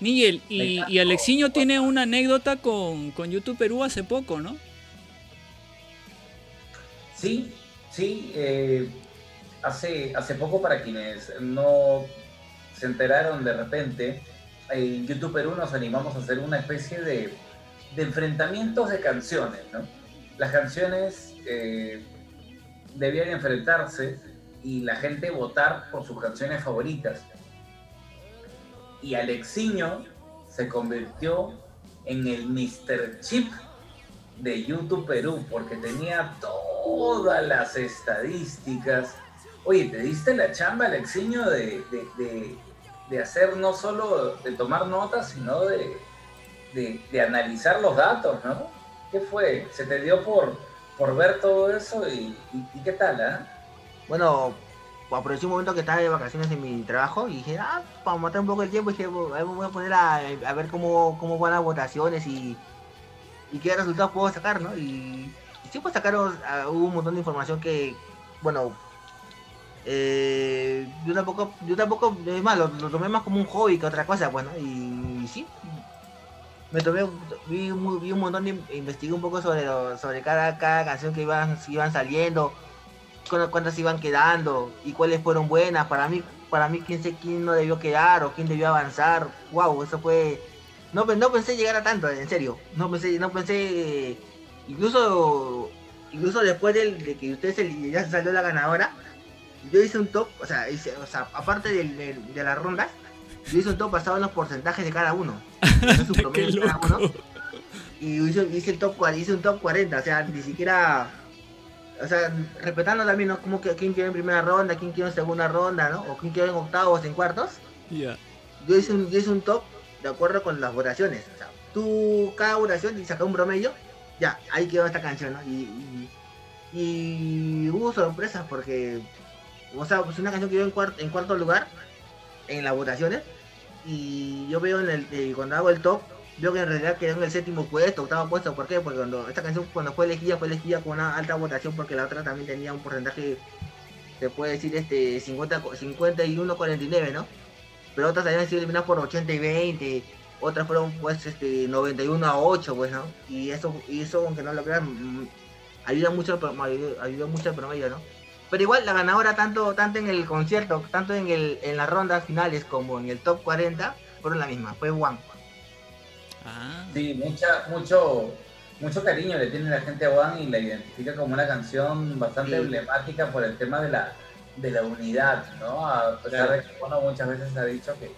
Me y, y Alexiño tiene una anécdota con, con YouTube Perú hace poco, ¿no? Sí, sí, eh, hace, hace poco para quienes no se enteraron de repente, en YouTube Perú nos animamos a hacer una especie de, de enfrentamientos de canciones, ¿no? Las canciones eh, debían enfrentarse y la gente votar por sus canciones favoritas. Y Alexiño se convirtió en el Mr. Chip de YouTube Perú porque tenía todas las estadísticas. Oye, te diste la chamba, Alexiño, de, de, de- hacer no solo de tomar notas, sino de, analizar los datos, ¿no? ¿Qué fue? ¿Se te dio por, por ver todo eso y, qué tal, ah? Bueno, aproveché un momento que estaba de vacaciones en mi trabajo y dije, ah, para matar un poco el tiempo, dije, "Bueno, voy a poner a, a ver cómo, cómo van las votaciones y, y qué resultados puedo sacar, ¿no? Y, sí, pues sacaron, ah, un montón de información que, bueno, eh, yo tampoco, yo tampoco, es más, lo, tomé más como un hobby que otra cosa, pues, ¿no? Y, sí, me tomé, vi, vi un montón investigué un poco sobre, sobre cada, cada canción que iban, iban saliendo, cuántas iban quedando y cuáles fueron buenas. Para mí, para mí quién sé quién no debió quedar o quién debió avanzar. Wow, eso fue. No, no pensé llegar a tanto, en serio. No pensé, no pensé. Incluso, incluso después de, que ustedes el- ya salió la ganadora, yo hice un top, o sea, hice- o sea aparte de, las rondas, yo hice un top basado en los porcentajes de cada uno. Su promedio de cada uno y hice, hice el top 40, hice un top 40, o sea, ni siquiera, o sea, respetando también, ¿no? Como que quién quedó en primera ronda, quién quedó en segunda ronda, ¿no? O quién quedó en octavos, en cuartos. Ya. Yo hice un, yo hice un top de acuerdo con las votaciones, o sea, tú, cada votación y saca un promedio, ya, ahí quedó esta canción, ¿no? Y, y, y hubo sorpresas porque, o sea, pues una canción quedó en, cuarto en cuarto lugar en las votaciones y yo veo en el, eh, cuando hago el top, veo que en realidad quedó en el séptimo puesto, octavo puesto, ¿por qué? Porque cuando esta canción cuando fue elegida, fue elegida con una alta votación porque la otra también tenía un porcentaje, se puede decir, este 50, 51-49, ¿no? Pero otras habían sido eliminadas por 80 y 20, otras fueron pues este 91 a 8, pues, ¿no? Y eso, y eso aunque no lo crean, mm, ayuda mucho, ayuda, ayuda mucho al promedio, ¿no? Pero igual la ganadora tanto, tanto en el concierto, tanto en el, en las rondas finales como en el top 40, fueron la misma, fue One. Ah, Sí, mucha, mucho, mucho cariño le tiene la gente a One y la identifica como una canción bastante Sí. emblemática por el tema de la, de la unidad, ¿no? A pesar de que bueno, muchas veces ha dicho que,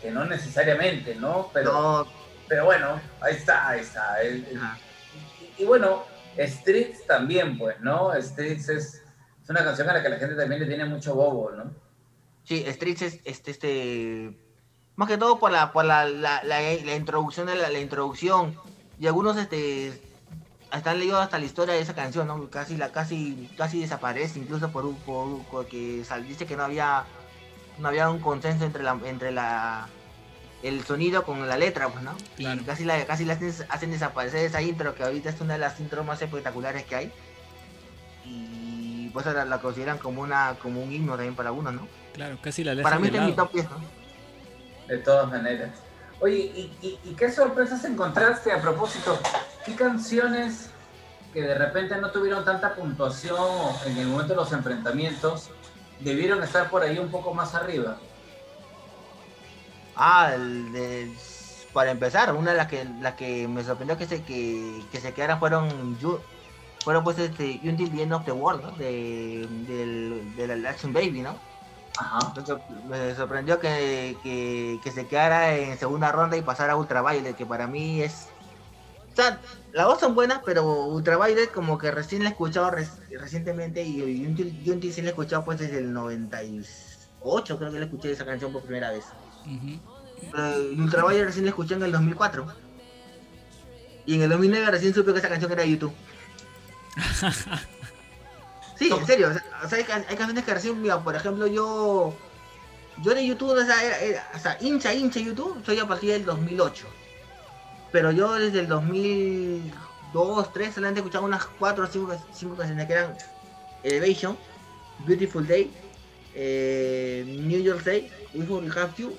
que no necesariamente, ¿no? Pero, No, pero bueno, ahí está, ahí está. El- el- ajá. y, y bueno, Streets también, pues, ¿no? Streets es, Es una canción a la que la gente también le tiene mucho bobo, ¿no? Sí, Streets es este, este más que todo por la por la, la, la, la introducción de la, introducción y algunos este están leído hasta la historia de esa canción, ¿no? Casi la casi casi desaparece incluso por un por, porque dice que no había no había un consenso entre la entre la el sonido con la letra, pues, ¿no? Claro. Y casi la casi la hacen, hacen desaparecer esa intro que ahorita es una de las intros más espectaculares que hay. Y pues la, la consideran como una como un himno también para uno, ¿no? Claro, casi la Para mí está en mi top 10, ¿no? De todas maneras. Oye, ¿y, y, qué sorpresas encontraste a propósito? ¿Qué canciones que de repente no tuvieron tanta puntuación en el momento de los enfrentamientos debieron estar por ahí un poco más arriba? Ah, el de, para empezar, una de las que, la que me sorprendió que se, que, se quedaran fueron fueron pues este Until the End of the World. De, del, de la Action Baby, ¿no? Ajá. Me sorprendió que, que, que, se quedara en segunda ronda y pasara a Ultraviolet, que para mí es... O sea, las dos son buenas, pero Ultraviolet como que recién la he escuchado res, recientemente y Until sí la he escuchado pues desde el 98, creo que la escuché esa canción por primera vez. Uh -huh. uh, Ultraviolet recién la escuché en el 2004. Y en el 2009 recién supe que esa canción era de YouTube. Sí, en serio, o sea, hay, hay, canciones que recién, mira, por ejemplo, yo yo de YouTube, o sea, era, era, o sea, hincha, hincha YouTube, soy a partir del 2008. Pero yo desde el 2002, 2003, solamente escuchaba unas 4 o 5, 5 canciones que eran Elevation, Beautiful Day, eh, New York Day, We Will Have You,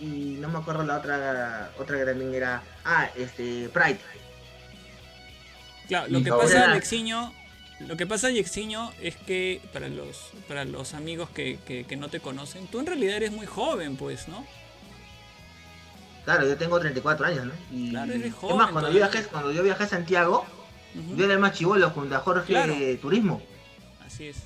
y no me acuerdo la otra, otra que también era, ah, este, Pride. Claro, lo que pasa, Alexiño, lo que pasa, Yexiño, es que para los, para los amigos que, que, que, no te conocen, tú en realidad eres muy joven, pues, ¿no? Claro, yo tengo 34 años, ¿no? Y, claro, eres joven. Es más, cuando, yo viajé, cuando yo viajé a Santiago, uh -huh. yo era el más chivolo junto a Jorge claro. Turismo. Así es.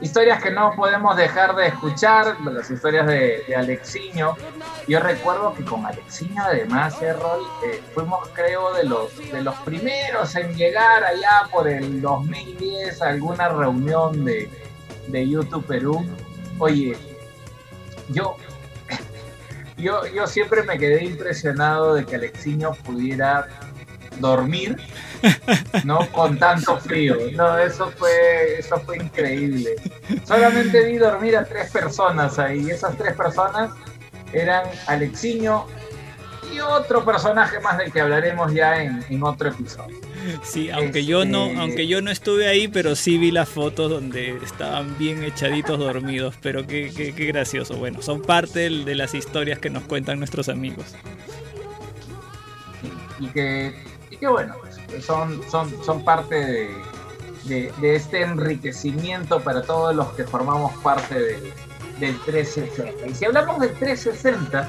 Historias que no podemos dejar de escuchar, las historias de, Alexiño. Yo recuerdo que con Alexiño, además, Errol, eh, fuimos, creo, de los, de los primeros en llegar allá por el 2010 a alguna reunión de, de YouTube Perú. Oye, yo, yo, yo siempre me quedé impresionado de que Alexiño pudiera dormir, ¿no? Con tanto frío. No, eso fue, eso fue increíble. Solamente vi dormir a tres personas ahí. Esas tres personas eran Alexiño y otro personaje más del que hablaremos ya en, en otro episodio. Sí, aunque este... yo no, aunque yo no estuve ahí, pero sí vi las fotos donde estaban bien echaditos dormidos, pero qué, qué, qué gracioso. Bueno, son parte de las historias que nos cuentan nuestros amigos. Y que que bueno, pues, son, son, son parte de, de, este enriquecimiento para todos los que formamos parte de, del 360. Y si hablamos del 360,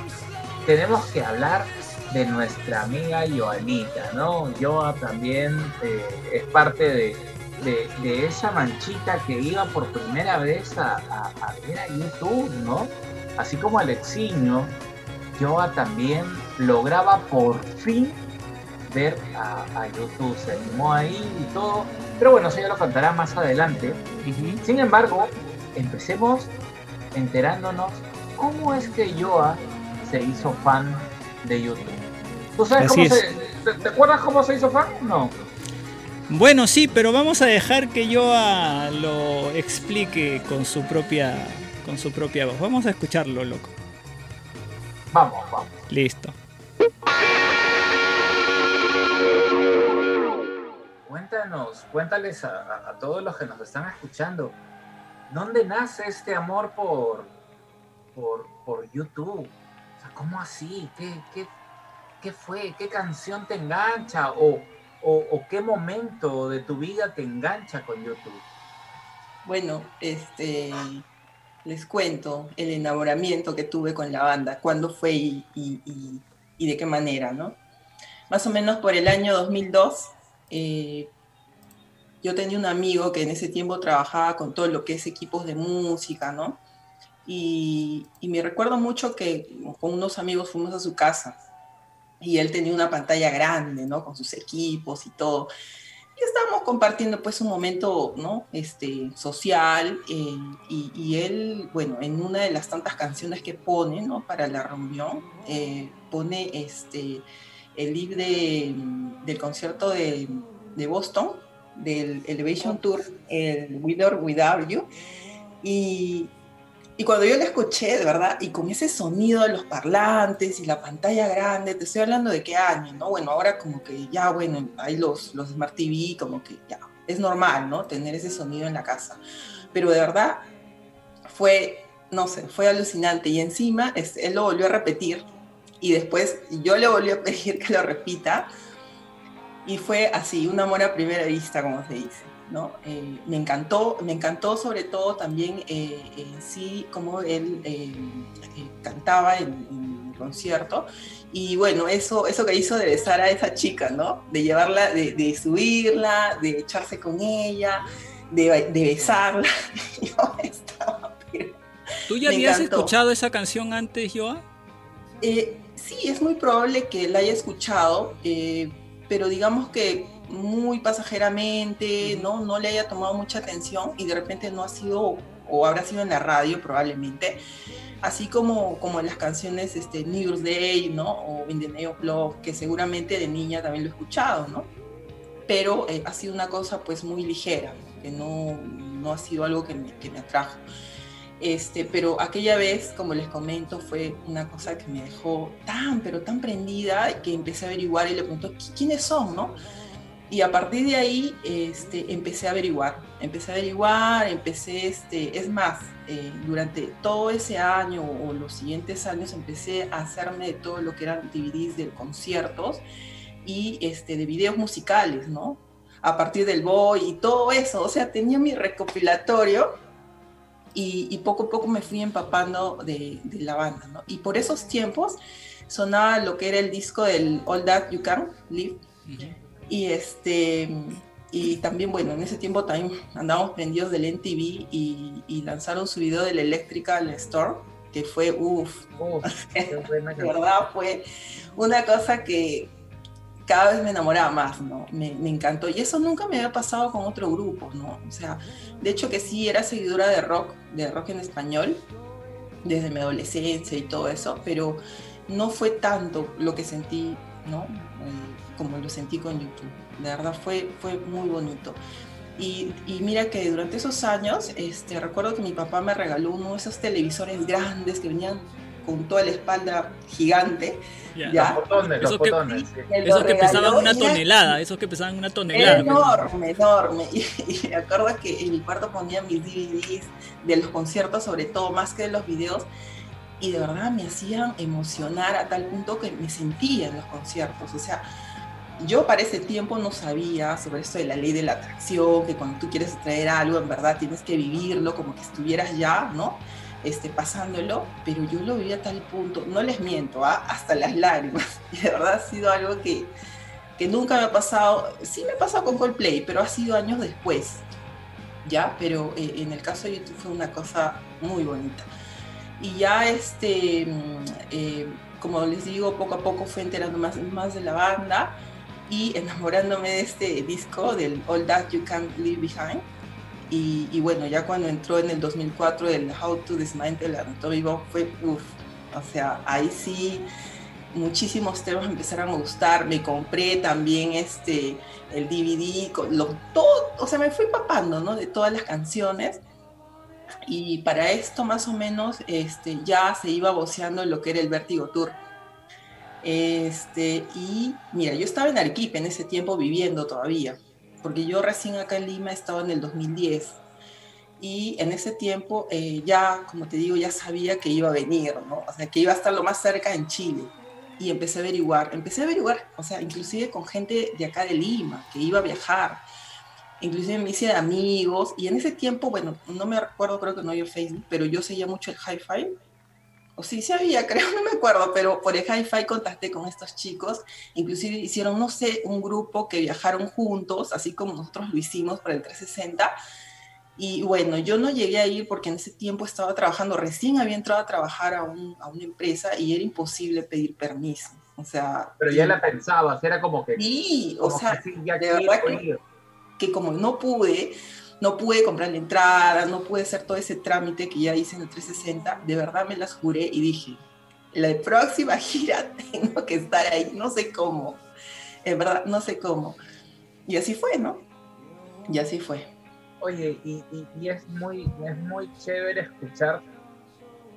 tenemos que hablar de nuestra amiga Joanita, ¿no? Joa también eh, es parte de, de, de, esa manchita que iba por primera vez a, a, a ver a YouTube, ¿no? Así como Alexiño, Joa también lograba por fin ver a, a, YouTube, se animó ahí y todo, pero bueno, eso ya lo contará más adelante. Uh -huh. Sin embargo, empecemos enterándonos cómo es que Joa se hizo fan de YouTube. ¿Tú sabes Así cómo es. se, ¿te, ¿te, acuerdas cómo se hizo fan? No. Bueno, sí, pero vamos a dejar que Joa lo explique con su propia con su propia voz. Vamos a escucharlo, loco. Vamos, vamos. Listo. Cuéntanos, cuéntales a, todos los que nos están escuchando, ¿dónde nace este amor por, por, por YouTube? ¿cómo así? ¿Qué, qué, qué fue? ¿Qué canción te engancha? ¿O, o, o qué momento de tu vida te engancha con YouTube? Bueno, este, les cuento el enamoramiento que tuve con la banda, cuándo fue y, y, y, y de qué manera, ¿no? Más o menos por el año 2002, eh, yo tenía un amigo que en ese tiempo trabajaba con todo lo que es equipos de música, ¿no? Y, me recuerdo mucho que con unos amigos fuimos a su casa y él tenía una pantalla grande, ¿no? Con sus equipos y todo. Y estábamos compartiendo pues un momento, ¿no? Este, social eh, y, y, él, bueno, en una de las tantas canciones que pone, ¿no? Para la reunión, eh, pone este, el libro de, del concierto de, de, Boston, del Elevation Tour, el With or Without You. Y, y cuando yo la escuché, de verdad, y con ese sonido de los parlantes y la pantalla grande, te estoy hablando de qué año, ¿no? Bueno, ahora como que ya, bueno, hay los, los Smart TV, como que ya, es normal, ¿no? Tener ese sonido en la casa. Pero de verdad, fue, no sé, fue alucinante. Y encima, este, él lo volvió a repetir. Y después yo le volví a pedir que lo repita. Y fue así, un amor a primera vista, como se dice. ¿no? Eh, me encantó, me encantó sobre todo también eh, en sí cómo él eh, cantaba en, en, el concierto y bueno, eso, eso que hizo de besar a esa chica, ¿no? De llevarla, de, de subirla, de echarse con ella, de, de besarla. Yo estaba, pero ¿Tú ya habías encantó. escuchado esa canción antes, Joa? Eh, sí, es muy probable que la haya escuchado, eh, pero digamos que muy pasajeramente, ¿no? no le haya tomado mucha atención y de repente no ha sido, o habrá sido en la radio probablemente, así como, como las canciones este, New Year's Day, ¿no? o In the of Love, que seguramente de niña también lo he escuchado, ¿no? pero eh, ha sido una cosa pues muy ligera, que no, no ha sido algo que me, que me atrajo. Este, pero aquella vez, como les comento, fue una cosa que me dejó tan, pero tan prendida que empecé a averiguar y le preguntó, ¿quiénes son? ¿no? Y a partir de ahí este, empecé a averiguar, empecé a averiguar, empecé, este, es más, eh, durante todo ese año o los siguientes años empecé a hacerme de todo lo que eran DVDs de conciertos y este, de videos musicales, ¿no? A partir del boy y todo eso, o sea, tenía mi recopilatorio y, y poco a poco me fui empapando de, de, la banda, ¿no? Y por esos tiempos sonaba lo que era el disco del All That You Can Live. Uh -huh. Y este y también, bueno, en ese tiempo también andábamos prendidos del NTV y, y lanzaron su video del Electrical Store, que fue, uff, uf, de verdad fue una cosa que cada vez me enamoraba más, ¿no? Me, me, encantó. Y eso nunca me había pasado con otro grupo, ¿no? O sea, de hecho que sí era seguidora de rock, de rock en español, desde mi adolescencia y todo eso, pero no fue tanto lo que sentí, ¿no? Eh, como lo sentí con YouTube. De verdad fue, fue muy bonito. Y, y, mira que durante esos años, este, recuerdo que mi papá me regaló uno de esos televisores grandes que venían con toda la espalda gigante. Yeah. ¿ya? Los botones, los esos botones. Que, sí. Esos que pesaban una tonelada, esos que pesaban una tonelada. Enorme, enorme. Y, y, me acuerdo que en mi cuarto ponía mis DVDs de los conciertos, sobre todo, más que de los videos. Y de verdad me hacían emocionar a tal punto que me sentía en los conciertos. O sea, yo para ese tiempo no sabía sobre esto de la ley de la atracción, que cuando tú quieres traer algo, en verdad tienes que vivirlo como que estuvieras ya, ¿no? Este, pasándolo, pero yo lo vi a tal punto, no les miento, ¿ah? hasta las lágrimas. Y de verdad ha sido algo que, que nunca me ha pasado, sí me ha pasado con Coldplay, pero ha sido años después, ¿ya? Pero eh, en el caso de YouTube fue una cosa muy bonita. Y ya, este, eh, como les digo, poco a poco fue enterando más, más de la banda y enamorándome de este disco del All That You Can Leave Behind. Y, y, bueno, ya cuando entró en el 2004 el How to Dismantle Anatomy Bomb fue, uff, o sea, ahí sí muchísimos temas empezaron a gustar, me compré también este, el DVD, los, todo, o sea, me fui papando, ¿no? De todas las canciones. Y para esto más o menos este, ya se iba voceando lo que era el Vértigo Tour. Este, y mira, yo estaba en Arequipa en ese tiempo viviendo todavía, porque yo recién acá en Lima estaba en el 2010. Y en ese tiempo eh, ya, como te digo, ya sabía que iba a venir, ¿no? O sea, que iba a estar lo más cerca en Chile. Y empecé a averiguar, empecé a averiguar, o sea, inclusive con gente de acá de Lima, que iba a viajar. Inclusive me hice amigos. Y en ese tiempo, bueno, no me recuerdo, creo que no había Facebook, pero yo seguía mucho el hi-fi o sí, sí había, creo, no me acuerdo, pero por el hi-fi contacté con estos chicos, inclusive hicieron, no sé, un grupo que viajaron juntos, así como nosotros lo hicimos para el 360, y bueno, yo no llegué a ir porque en ese tiempo estaba trabajando, recién había entrado a trabajar a, un, a una empresa y era imposible pedir permiso, O sea. Pero ya la pensabas, era como que. Sí, o como sea, que sí, ya de verdad que- que como no pude, no pude comprar la entrada, no pude hacer todo ese trámite que ya hice en el 360, de verdad me las juré y dije, la próxima gira tengo que estar ahí, no sé cómo, en verdad, no sé cómo. Y así fue, ¿no? Y así fue. Oye, y, y- es muy, es muy chévere escuchar.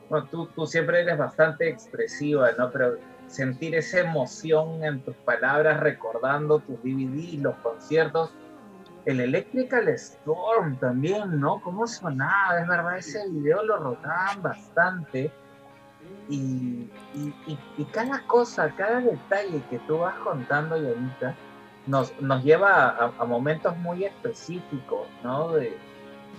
Bueno, tú, tú siempre eres bastante expresiva, ¿no? Pero sentir esa emoción en tus palabras, recordando tus DVD, los conciertos. El Electrical Storm también, ¿no? ¿Cómo sonaba? Es verdad, ese video lo rotaban bastante. Y, cada cosa, cada detalle que tú vas contando, Yanita, nos, nos lleva a, momentos muy específicos, ¿no? De,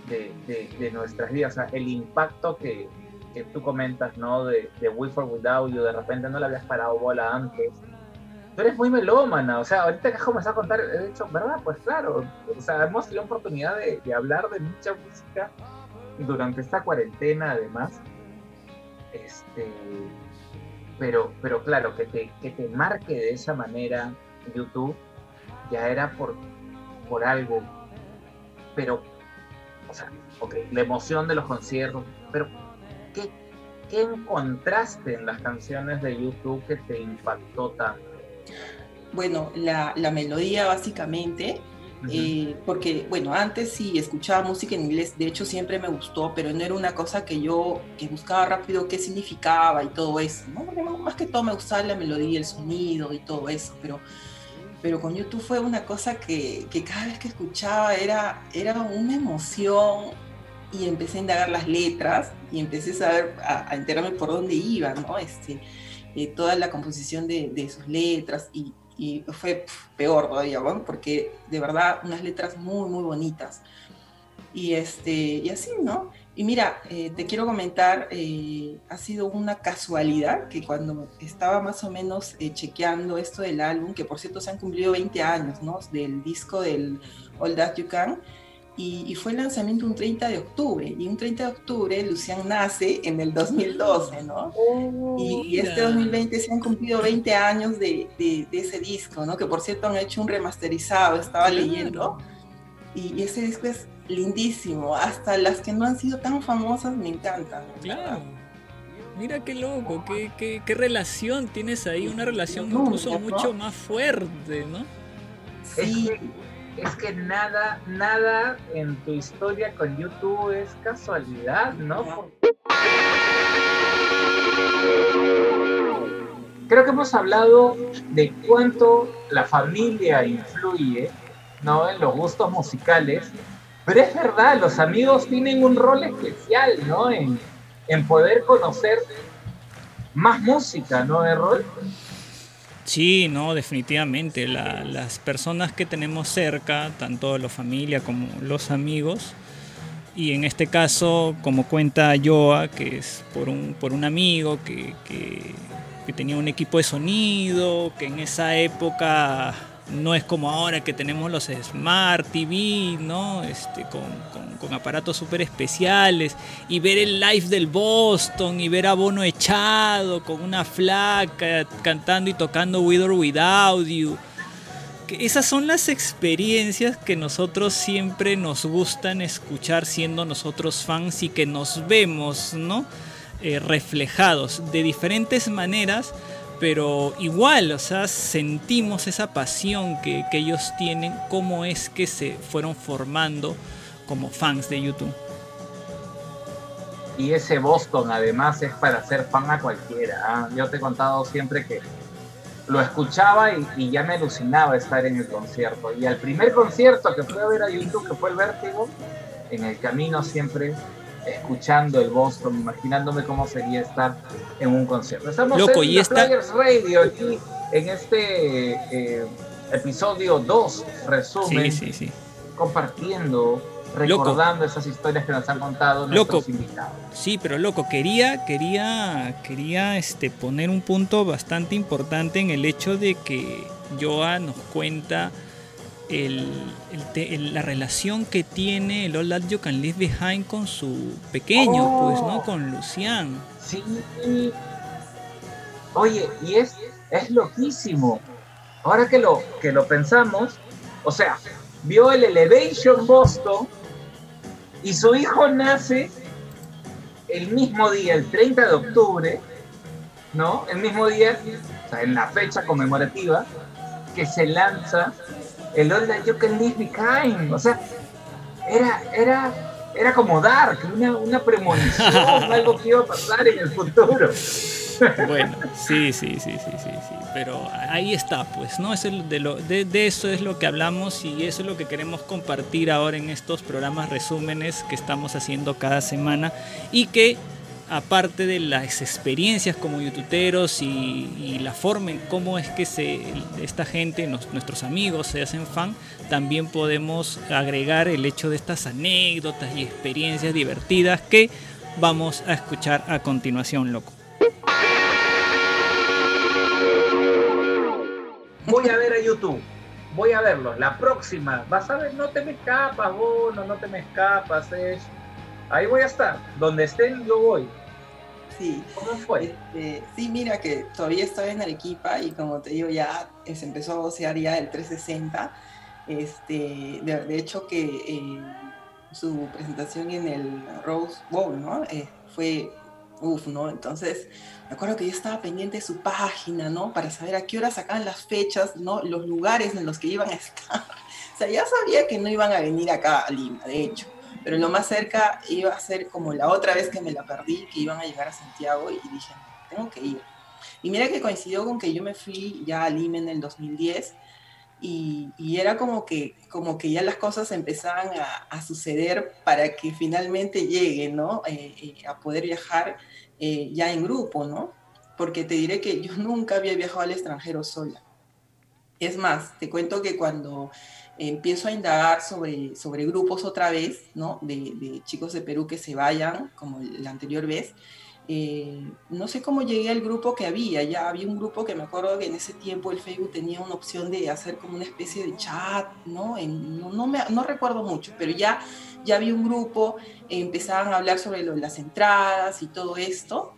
de, nuestras vidas. O sea, el impacto que, que tú comentas, ¿no? De, de With or Without You, de repente no le habías parado bola antes. Tú eres muy melómana, o sea, ahorita que has comenzado a contar, he dicho, ¿verdad? Pues claro, o sea, hemos tenido oportunidad de, de hablar de mucha música durante esta cuarentena, además. Este, pero, pero claro, que te, que te marque de esa manera YouTube ya era por, por algo. Pero, o sea, ok, la emoción de los conciertos, pero ¿qué, qué encontraste en las canciones de YouTube que te impactó tanto? Bueno, la, la melodía básicamente, eh, porque bueno, antes sí escuchaba música en inglés, de hecho siempre me gustó, pero no era una cosa que yo que buscaba rápido qué significaba y todo eso, ¿no? Porque más que todo me gustaba la melodía, el sonido y todo eso, pero, pero con YouTube fue una cosa que, que cada vez que escuchaba era, era una emoción y empecé a indagar las letras y empecé a saber, a, a enterarme por dónde iba, ¿no? Este, eh, toda la composición de, de sus letras y, y fue peor todavía, ¿no? porque de verdad unas letras muy, muy bonitas. Y, este, y así, ¿no? Y mira, eh, te quiero comentar, eh, ha sido una casualidad que cuando estaba más o menos eh, chequeando esto del álbum, que por cierto se han cumplido 20 años, ¿no? Del disco del All That You Can, y, y fue el lanzamiento un 30 de octubre, y un 30 de octubre Lucian nace en el 2012, ¿no? Y, y este Mira. 2020 se han cumplido 20 años de, de- de ese disco, ¿no? Que por cierto han hecho un remasterizado, estaba Claro. leyendo. Y, y ese disco es lindísimo. Hasta las que no han sido tan famosas me encantan. Claro. Mira qué loco, qué, qué, qué relación tienes ahí, una relación No, incluso ¿no? mucho más fuerte, ¿no? Sí, Es que, nada, nada en tu historia con YouTube es casualidad, ¿no? Creo que hemos hablado de cuánto la familia influye, ¿no? En los gustos musicales, pero es verdad, los amigos tienen un rol especial, ¿no? En, en poder conocer más música, ¿no, Errol? Sí, no, definitivamente. La- las personas que tenemos cerca, tanto la familia como los amigos, y en este caso, como cuenta Joa, que es por un, por un amigo que- que tenía un equipo de sonido, que en esa época no es como ahora que tenemos los Smart TV, ¿no? Este, con, con- aparatos súper especiales, y ver el live del Boston, y ver a Bono echado con una flaca cantando y tocando With or Without You. Esas son las experiencias que nosotros siempre nos gustan escuchar siendo nosotros fans y que nos vemos, ¿no? Eh, reflejados de diferentes maneras, pero igual, o sea, sentimos esa pasión que, que ellos tienen, cómo es que se fueron formando como fans de YouTube. Y ese Boston además es para ser fan a cualquiera. ¿ah? Yo te he contado siempre que lo escuchaba y, ya me alucinaba estar en el concierto. Y al primer concierto que fui a ver a YouTube, que fue el Vértigo, en el camino siempre escuchando el Boston, imaginándome cómo sería estar en un concierto. Estamos Loco, en y esta- Flyers Radio aquí en este eh, episodio 2, resumen, Sí, sí, sí. compartiendo, recordando esas historias que nos han contado Loco. nuestros invitados. Sí, pero loco, quería, quería, quería este, poner un punto bastante importante en el hecho de que Joa nos cuenta el- el te- el- la relación que tiene el All That You Can Leave Behind con su pequeño, Oh. pues, ¿no? Con Lucian. Sí, Oye, y es, es loquísimo. Ahora que lo, que lo pensamos, o sea, vio el Elevation Boston y su hijo nace el mismo día, el 30 de octubre, ¿no? El mismo día, o sea, en la fecha conmemorativa, que se lanza el All That You Can Leave Behind. O sea, era, era, era como Dark, una, una premonición, algo que iba a pasar en el futuro. Bueno, sí, sí, sí, sí, sí, sí. Pero ahí está, pues, ¿no? Es el de, lo, de, de eso es lo que hablamos y eso es lo que queremos compartir ahora en estos programas resúmenes que estamos haciendo cada semana y que aparte de las experiencias como youtuberos y, la forma en cómo es que esta gente, nuestros amigos se hacen fan, también podemos agregar el hecho de estas anécdotas y experiencias divertidas que vamos a escuchar a continuación, loco. Voy a ver a YouTube. Voy a verlos. La próxima. Vas a ver, no te me escapas, Bono, no te me escapas. Es... Ahí voy a estar. Donde estén, yo voy. Sí. ¿Cómo fue? Este, sí, mira que todavía estoy en Arequipa y como te digo, ya se empezó a vocear ya el 360. Este, de, de hecho que eh, su presentación en el Rose Bowl, ¿no? Eh, fue, uff, ¿no? Entonces, me acuerdo que yo estaba pendiente de su página, ¿no? Para saber a qué hora sacaban las fechas, ¿no? Los lugares en los que iban a estar. O sea, ya sabía que no iban a venir acá a Lima, de hecho pero lo más cerca iba a ser como la otra vez que me la perdí, que iban a llegar a Santiago y dije, tengo que ir. Y mira que coincidió con que yo me fui ya a Lima en el 2010 y, era como que, como que ya las cosas empezaban a, a suceder para que finalmente llegue, ¿no? Eh, eh, a poder viajar eh, ya en grupo, ¿no? Porque te diré que yo nunca había viajado al extranjero sola. Es más, te cuento que cuando empiezo a indagar sobre, sobre grupos otra vez, ¿no? De, de chicos de Perú que se vayan, como la anterior vez. Eh, no sé cómo llegué al grupo que había, ya había un grupo que me acuerdo que en ese tiempo el Facebook tenía una opción de hacer como una especie de chat, ¿no? En, no, no, me, no recuerdo mucho, pero ya, ya había un grupo, eh, empezaban a hablar sobre lo, las entradas y todo esto.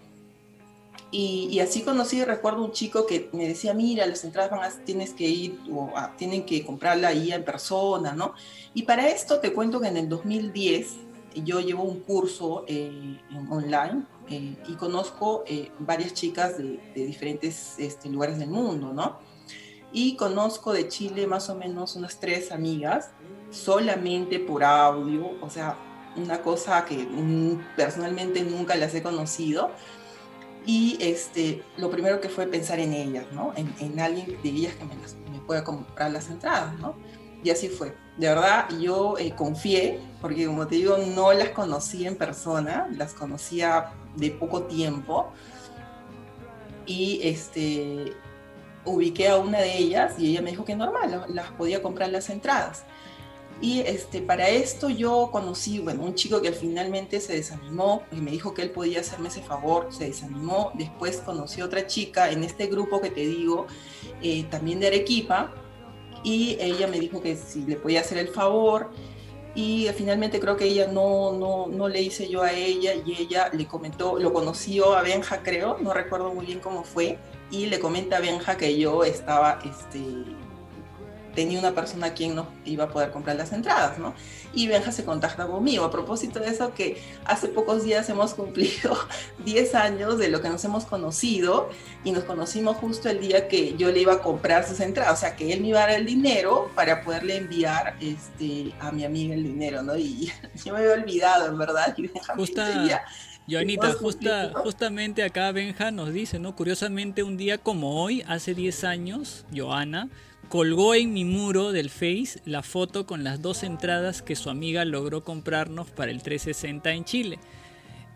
Y, y, así conocí, recuerdo un chico que me decía, mira, las entradas van a, tienes que ir, o a, tienen que comprarla ahí en persona, ¿no? Y para esto te cuento que en el 2010 yo llevo un curso eh, online eh, y conozco eh, varias chicas de, de diferentes este, lugares del mundo, ¿no? Y conozco de Chile más o menos unas tres amigas, solamente por audio, o sea, una cosa que personalmente nunca las he conocido y este, lo primero que fue pensar en ellas, ¿no? En, en alguien de ellas que me, las, me, pueda comprar las entradas, ¿no? Y así fue. De verdad, yo eh, confié, porque como te digo, no las conocí en persona, las conocía de poco tiempo. Y este, ubiqué a una de ellas y ella me dijo que normal, las podía comprar las entradas. Y este, para esto yo conocí, bueno, un chico que finalmente se desanimó y me dijo que él podía hacerme ese favor, se desanimó. Después conocí a otra chica en este grupo que te digo, eh, también de Arequipa, y ella me dijo que si le podía hacer el favor. Y finalmente creo que ella no, no, no le hice yo a ella y ella le comentó, lo conoció a Benja creo, no recuerdo muy bien cómo fue, y le comenta a Benja que yo estaba este, tenía una persona a quien no iba a poder comprar las entradas, ¿no? Y Benja se contacta conmigo. A propósito de eso, que hace pocos días hemos cumplido 10 años de lo que nos hemos conocido y nos conocimos justo el día que yo le iba a comprar sus entradas, o sea, que él me iba a dar el dinero para poderle enviar este, a mi amiga el dinero, ¿no? Y yo me había olvidado, en verdad, y Benja Justa... me decía, Joanita, justa, justamente acá Benja nos dice, ¿no? Curiosamente, un día como hoy, hace 10 años, Joana colgó en mi muro del Face la foto con las dos entradas que su amiga logró comprarnos para el 360 en Chile.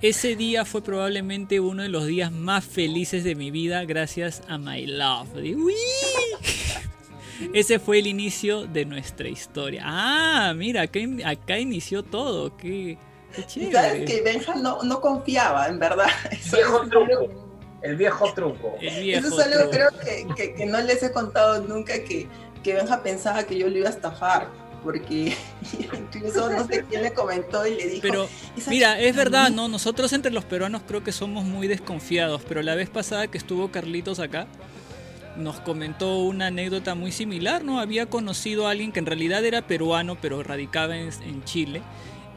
Ese día fue probablemente uno de los días más felices de mi vida gracias a My Love. Ese fue el inicio de nuestra historia. Ah, mira, acá, acá inició todo. Qué, qué chévere. ¿Sabes que Benja no, no confiaba, en verdad? Eso truco. El viejo truco. El viejo Eso es algo truco. creo que, que, que, no les he contado nunca que, que Benja pensaba que yo lo iba a estafar. Porque incluso no sé quién le comentó y le dijo. Pero "Esa mira, es verdad, bonita". ¿no? Nosotros entre los peruanos creo que somos muy desconfiados, pero la vez pasada que estuvo Carlitos acá, nos comentó una anécdota muy similar, ¿no? Había conocido a alguien que en realidad era peruano, pero radicaba en, en Chile.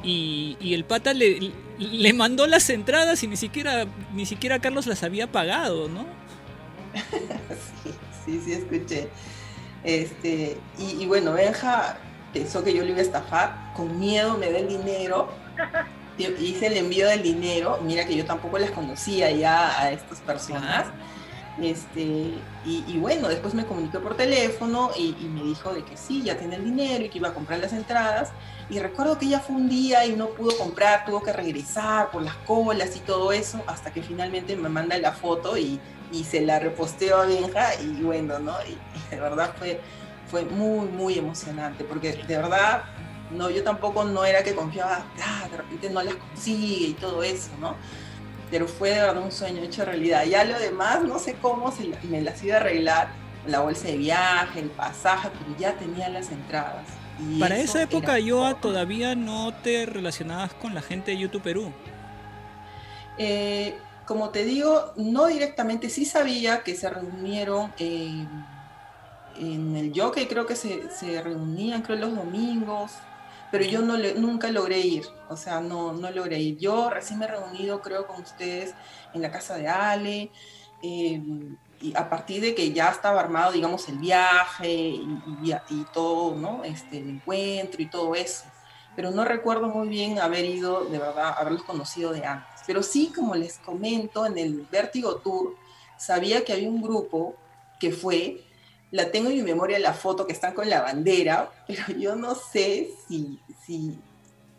Y, y el pata le, le mandó las entradas y ni siquiera, ni siquiera Carlos las había pagado, ¿no? Sí, sí, sí, escuché. Este, y, y bueno, Benja pensó que yo le iba a estafar, con miedo me da el dinero, hice el envío del dinero, mira que yo tampoco las conocía ya a estas personas. Este, y, y bueno, después me comunicó por teléfono y, y me dijo de que sí, ya tiene el dinero y que iba a comprar las entradas. Y recuerdo que ella fue un día y no pudo comprar, tuvo que regresar por las colas y todo eso, hasta que finalmente me manda la foto y, y se la reposteó a Benja y bueno, ¿no? Y, de verdad fue, fue muy, muy emocionante, porque de verdad, no, yo tampoco no era que confiaba, ah, de repente no las consigue y todo eso, ¿no? Pero fue de verdad un sueño hecho realidad. Ya lo demás, no sé cómo se me las iba a arreglar, la bolsa de viaje, el pasaje, pero ya tenía las entradas. Para esa época, todo. todavía no te relacionabas con la gente de YouTube Perú. Eh, como te digo, no directamente, sí sabía que se reunieron en, en el Jockey, creo que se, se reunían, creo, los domingos, pero yo no nunca logré ir, o sea, no, no logré ir. Yo recién me he reunido, creo, con ustedes en la casa de Ale, eh, y a partir de que ya estaba armado, digamos, el viaje y, y- y todo, ¿no? Este, el encuentro y todo eso pero no recuerdo muy bien haber ido, de verdad, haberlos conocido de antes. Pero sí, como les comento, en el Vértigo Tour, sabía que había un grupo que fue, la tengo en mi memoria la foto que están con la bandera, pero yo no sé si, si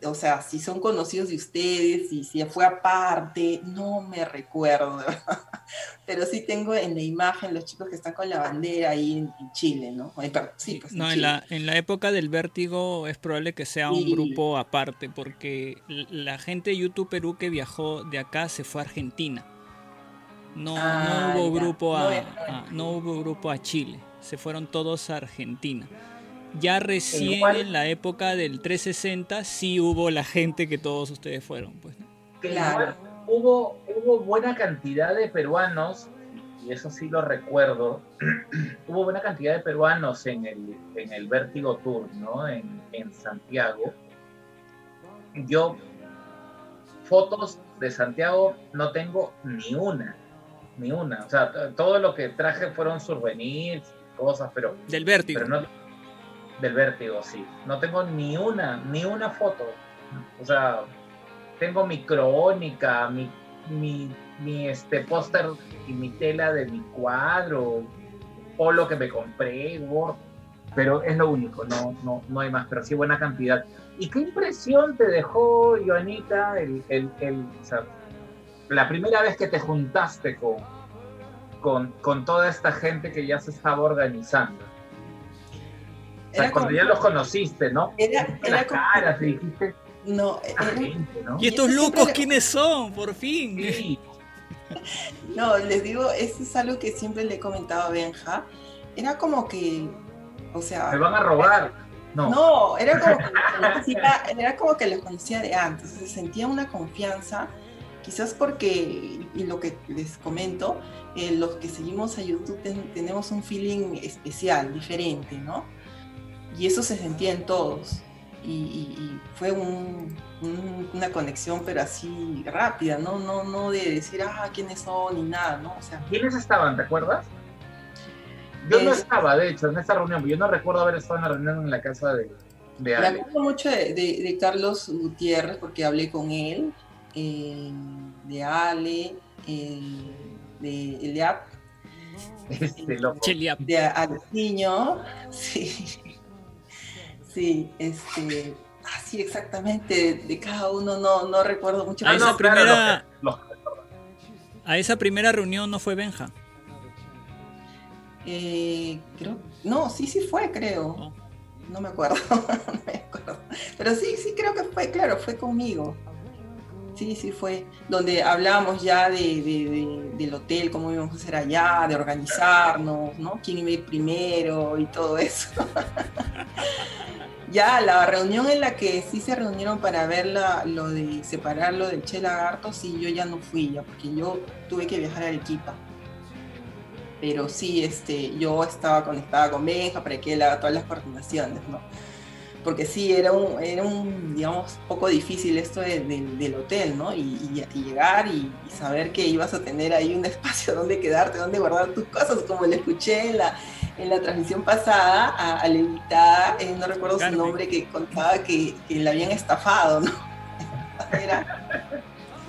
o sea, si son conocidos de ustedes, si, si fue aparte, no me recuerdo. Pero sí tengo en la imagen los chicos que están con la bandera ahí en, en Chile, ¿no? Sí, pues en no, en la, en la época del vértigo es probable que sea un grupo aparte, porque la gente de YouTube Perú que viajó de acá se fue a Argentina. No, Ah, no hubo ya. grupo No a, a- no hubo grupo a Chile, se fueron todos a Argentina. Ya recién Igual- en la época del 360 sí hubo la gente que todos ustedes fueron, pues. Claro. hubo, hubo buena cantidad de peruanos, y eso sí lo recuerdo, hubo buena cantidad de peruanos en el, en el Vértigo Tour, ¿no? En, en Santiago. Yo, fotos de Santiago no tengo ni una, ni una. O sea, todo lo que traje fueron souvenirs, cosas, pero Del vértigo. pero no del vértigo, sí. No tengo ni una, ni una foto. O sea, tengo mi crónica, mi, mi, este póster y mi tela de mi cuadro, polo que me compré, pero es lo único, no, no, no hay más, pero sí buena cantidad. ¿Y qué impresión te dejó, Joanita, el, el, el- o sea, la primera vez que te juntaste con, con, con toda esta gente que ya se estaba organizando? O sea, cuando como- ya los conociste, ¿no? Era, era las como- caras y dijiste, No, era- gente, ¿no? ¿Y estos locos le- quiénes son? Por fin. Sí, no, les digo, eso es algo que siempre le he comentado a Benja. Era como que, o sea, me van a robar. No, no, era como que los conocía, era como que los conocía de antes, o sea, sentía una confianza, quizás porque, y lo que les comento, eh, los que seguimos a YouTube ten- tenemos un feeling especial, diferente, ¿no? Y eso se sentía en todos. Y, y- y fue un- un- una conexión, pero así rápida, ¿no? No, no de decir, ah, quiénes son, ni nada, ¿no? O sea, ¿quiénes estaban? ¿Te acuerdas? Yo no Es- estaba, de hecho, en esa reunión. Yo no recuerdo haber estado en la reunión en la casa de, de Me Ale. acuerdo mucho de, de- de Carlos Gutiérrez porque hablé con él, eh, de Ale, eh, de Eliab, Este de Alciño, sí, sí, este, así exactamente, de, cada uno no, no recuerdo mucho. A Ah, no, primera- A esa primera reunión no fue Benja. eh, creo, no, sí, sí fue, creo. Oh. No me acuerdo, no me acuerdo. Pero sí, sí creo que fue, claro, fue conmigo. Sí, sí fue. Donde hablábamos ya de, de- de- del hotel, cómo íbamos a hacer allá, de organizarnos, ¿no? Quién iba a ir primero y todo eso. Ya la reunión en la que sí se reunieron para ver la- lo de separarlo del Che Lagarto, sí, yo ya no fui ya, porque yo tuve que viajar a Arequipa. Pero sí, este, yo estaba conectada con Benja para que él haga todas las coordinaciones, ¿no? Porque sí, era un, era un digamos, poco difícil esto de- de- del hotel, ¿no? Y, y- y llegar y, y saber que ibas a tener ahí un espacio donde quedarte, donde guardar tus cosas, como le escuché en la, en la transmisión pasada a, a la invitada, eh, no recuerdo Carmen. su nombre, que contaba que, que la habían estafado, ¿no? Era-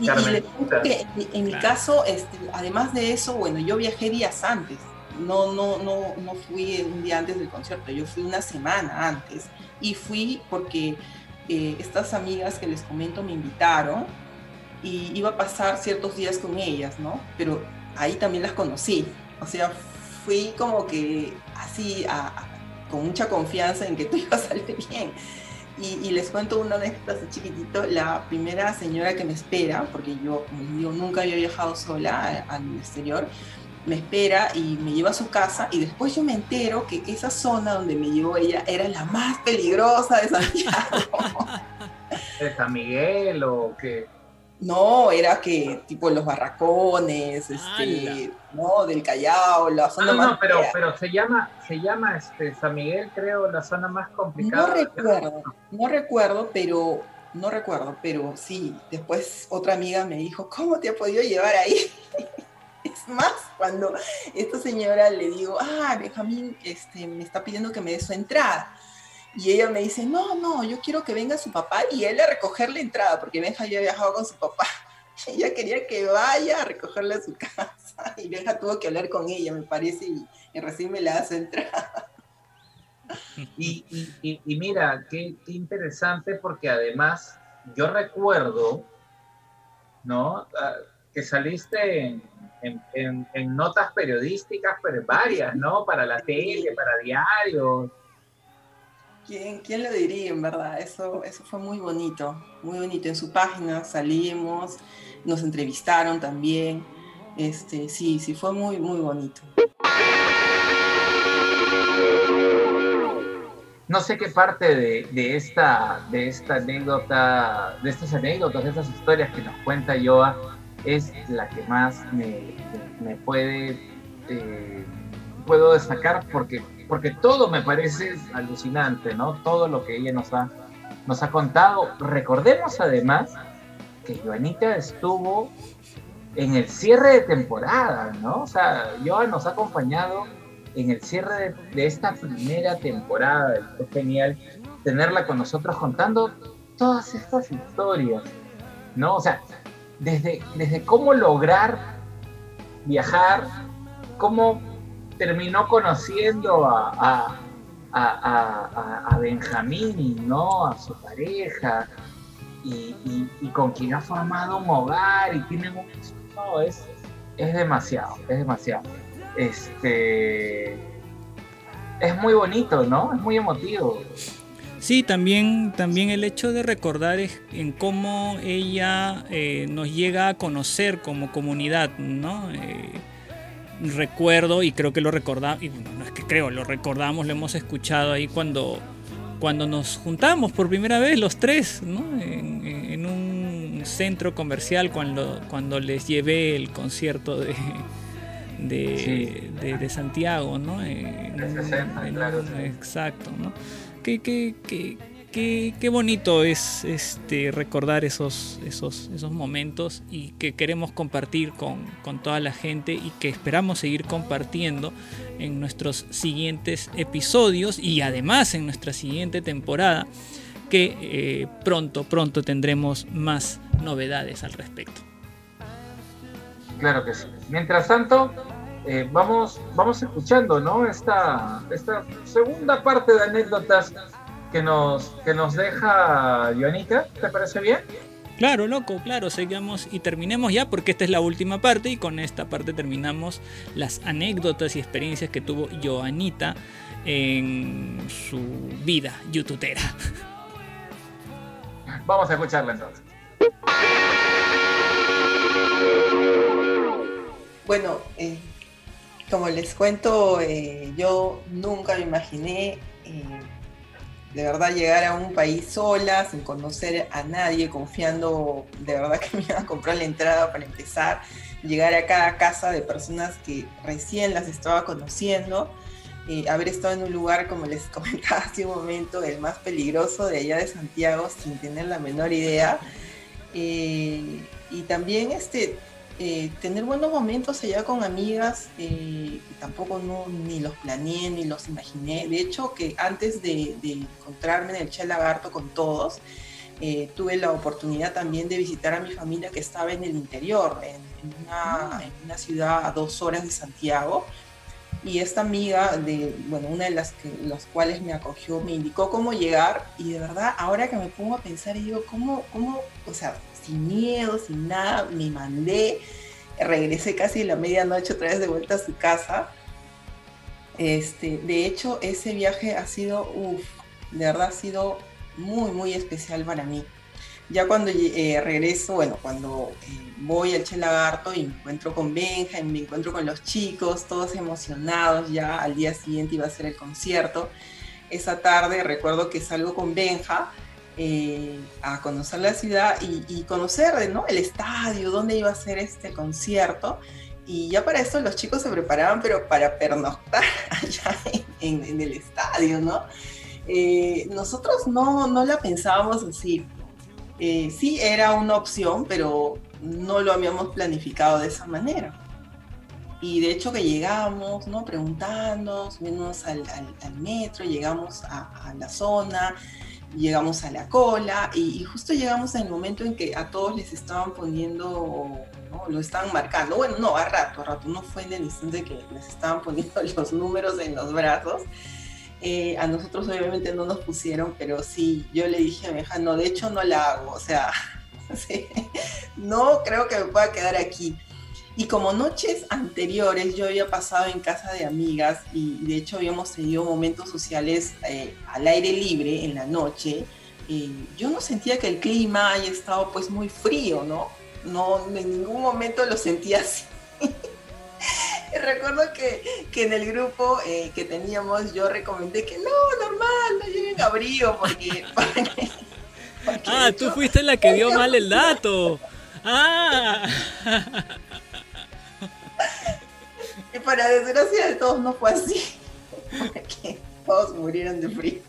y, cuento que en, en mi caso, este, además de eso, bueno, yo viajé días antes, no, no, no, no fui un día antes del concierto, yo fui una semana antes y fui porque eh, estas amigas que les comento me invitaron y iba a pasar ciertos días con ellas, ¿no? Pero ahí también las conocí, o sea, fui como que así, con mucha confianza en que todo iba a salir bien. Y, les cuento una anécdota así chiquitito, la primera señora que me espera, porque yo, como digo, nunca había viajado sola a- al exterior, me espera y me lleva a su casa y después yo me entero que esa zona donde me llevó ella era la más peligrosa de Santiago. ¿De San Miguel o qué? No, era que tipo los barracones, este, no, del Callao, la zona No, más no, pero, fea. pero se llama, se llama este San Miguel, creo, la zona más No complicada. recuerdo, no recuerdo, pero no recuerdo, pero sí, después otra amiga me dijo, ¿cómo te ha podido llevar ahí? Es más, cuando esta señora le digo, ah, Benjamín este, me está pidiendo que me dé su entrada. Y ella me dice, no, no, yo quiero que venga su papá y él a recoger la entrada, porque Benja ya viajado con su papá. Ella quería que vaya a recogerle a su casa. Y Benja tuvo que hablar con ella, me parece, y, y recién me la da su entrada. Y, y- mira, qué, interesante porque además yo recuerdo, ¿no? Ah, que saliste en- en- en notas periodísticas, pero varias, ¿no? Para la tele, para diarios. ¿Quién, quién lo diría, en verdad? Eso, eso fue muy bonito, muy bonito. En su página salimos, nos entrevistaron también. Este, sí, sí, fue muy, muy bonito. No sé qué parte de, de esta, de esta anécdota, de estas anécdotas, de estas historias que nos cuenta Joa, es la que más me, me puede eh, puedo destacar porque, porque todo me parece alucinante, ¿no? Todo lo que ella nos ha, nos ha contado. Recordemos además que Joanita estuvo en el cierre de temporada, ¿no? O sea, Joa nos ha acompañado en el cierre de, de esta primera temporada. Es genial tenerla con nosotros contando todas estas historias, ¿no? O sea, desde, desde cómo lograr viajar, cómo terminó conociendo a, a, a, a, Benjamín, ¿no? A su pareja, y, y, con quien ha formado un hogar y tienen un... Es, es demasiado, es demasiado. Este... Es muy bonito, ¿no? Es muy emotivo. Sí, también, también el hecho de recordar es en cómo ella eh, nos llega a conocer como comunidad, ¿no? Eh, recuerdo, y creo que lo recordamos, y bueno, no es que creo, lo recordamos, lo hemos escuchado ahí cuando, cuando nos juntamos por primera vez los tres, ¿no? En, en un centro comercial cuando, cuando les llevé el concierto de, de, Sí. de, de Santiago, ¿no? En 60, en claro. Exacto, ¿no? Qué, qué, qué, qué, bonito es este, recordar esos, esos, esos momentos y que queremos compartir con, con toda la gente y que esperamos seguir compartiendo en nuestros siguientes episodios y además en nuestra siguiente temporada que eh, pronto, pronto tendremos más novedades al respecto. Claro que sí. Mientras tanto, eh, vamos, vamos escuchando, ¿no? Esta, esta segunda parte de anécdotas que nos, que nos deja Joanita. ¿Te parece bien? Claro, loco, claro, sigamos y terminemos ya porque esta es la última parte y con esta parte terminamos las anécdotas y experiencias que tuvo Joanita en su vida youtubera. Vamos a escucharla entonces. Bueno, eh, como les cuento, eh, yo nunca me imaginé eh, de verdad llegar a un país sola, sin conocer a nadie, confiando de verdad que me iban a comprar la entrada para empezar, llegar a cada casa de personas que recién las estaba conociendo, eh, haber estado en un lugar, como les comentaba hace un momento, el más peligroso de allá de Santiago, sin tener la menor idea. Eh, y también este, eh, tener buenos momentos allá con amigas, eh, tampoco no, ni los planeé ni los imaginé. De hecho, que antes de, de encontrarme en el Che Lagarto con todos, eh, tuve la oportunidad también de visitar a mi familia que estaba en el interior, en, en una, en una ciudad a dos horas de Santiago. Y esta amiga, de, bueno, una de las que, los cuales me acogió, me indicó cómo llegar. Y de verdad, ahora que me pongo a pensar, digo, ¿cómo, cómo, o sea, sin miedo, sin nada, me mandé, regresé casi la medianoche otra vez de vuelta a su casa. Este, de hecho, ese viaje ha sido, uff, de verdad ha sido muy, muy especial para mí. Ya cuando eh, regreso, bueno, cuando eh, voy al Che Lagarto y me encuentro con Benja y me encuentro con los chicos, todos emocionados, ya al día siguiente iba a ser el concierto. Esa tarde recuerdo que salgo con Benja eh, a conocer la ciudad y, y, conocer ¿no? el estadio, dónde iba a ser este concierto. Y ya para eso los chicos se preparaban, pero para pernoctar allá en, en el estadio, ¿no? Eh, nosotros no, no, la pensábamos así. Eh, sí era una opción, pero no lo habíamos planificado de esa manera. Y de hecho que llegamos, ¿no? Preguntando, subimos al, al, al metro, llegamos a, a la zona, llegamos a la cola y, justo llegamos el momento en que a todos les estaban poniendo, ¿no? lo estaban marcando, bueno, no, a rato, a rato, no fue en el instante que les estaban poniendo los números en los brazos. Eh, a nosotros obviamente no nos pusieron, pero sí, yo le dije a mi hija, no, de hecho no la hago, o sea, no creo que me pueda quedar aquí. Y como noches anteriores yo había pasado en casa de amigas y de hecho habíamos tenido momentos sociales eh, al aire libre en la noche, eh, yo no sentía que el clima haya estado pues muy frío, ¿no? No, en ningún momento lo sentía así. recuerdo que, que, en el grupo eh, que teníamos yo recomendé que no, normal, no lleven abrigo porque... porque, porque ah, hecho, tú fuiste la que dio mal el dato. Ah. Para desgracia de todos no fue así. Porque todos murieron de frío.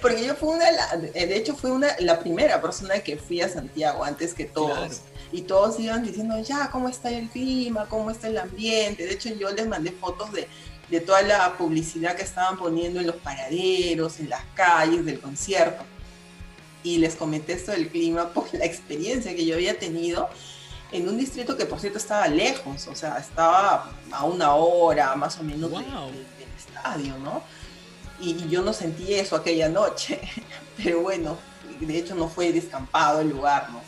Porque yo fui una, de hecho fui una, la primera persona que fui a Santiago antes que todos. Claro. Y todos iban diciendo, ya, ¿cómo está el clima? ¿Cómo está el ambiente? De hecho yo les mandé fotos de, de toda la publicidad que estaban poniendo en los paraderos, en las calles del concierto. Y les comenté esto del clima por la experiencia que yo había tenido en un distrito que por cierto estaba lejos, o sea, estaba a una hora más o menos wow. del estadio, ¿no? Y, y, yo no sentí eso aquella noche, pero bueno, de hecho no fue descampado el lugar, ¿no?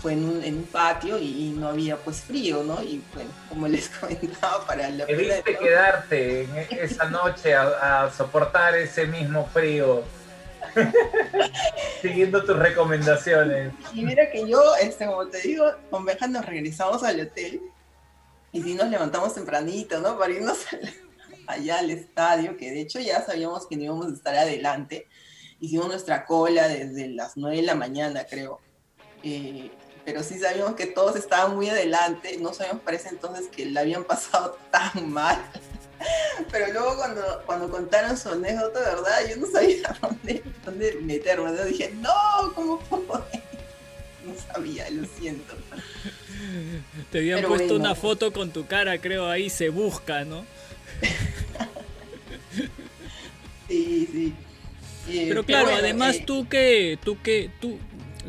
Fue en un, en un patio y, y, no había pues frío, ¿no? Y bueno, como les comentaba, para la... Debiste de... quedarte en esa noche a, a soportar ese mismo frío. Siguiendo tus recomendaciones. Y mira que yo, este, como te digo, con Benja nos regresamos al hotel y sí nos levantamos tempranito, ¿no? Para irnos allá al estadio, que de hecho ya sabíamos que no íbamos a estar adelante. Hicimos nuestra cola desde las 9 de la mañana, creo. Eh, pero sí sabíamos que todos estaban muy adelante. No sabíamos para ese entonces que la habían pasado tan mal. Pero luego cuando, cuando contaron su anécdota, ¿verdad? Yo no sabía dónde, dónde meterme. ¿no? Dije, no, ¿cómo puedo? No sabía, lo siento. Te habían Pero puesto bueno. una foto con tu cara, creo, ahí se busca, ¿no? sí, sí. Eh, pero claro, bueno, además eh... tú que, tú que, tú,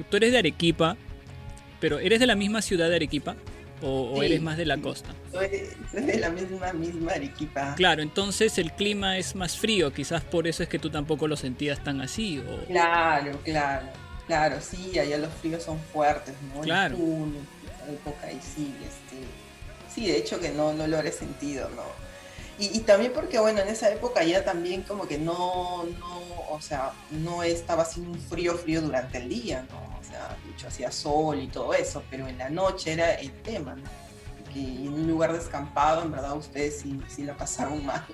tú eres de Arequipa, pero ¿eres de la misma ciudad de Arequipa? ¿O, sí, o eres más de la costa? Soy, soy, de la misma, misma Arequipa. Claro, entonces el clima es más frío, quizás por eso es que tú tampoco lo sentías tan así. O... Claro, claro, claro, sí, allá los fríos son fuertes, ¿no? Claro. En época y sí, este, sí, de hecho que no, no lo habré sentido, ¿no? Y, y, también porque, bueno, en esa época ya también como que no, no, o sea, no estaba haciendo un frío, frío durante el día, ¿no? de hecho hacía sol y todo eso, pero en la noche era el tema, ¿no? Que en un lugar descampado, en verdad, ustedes sí, sí la pasaron mal.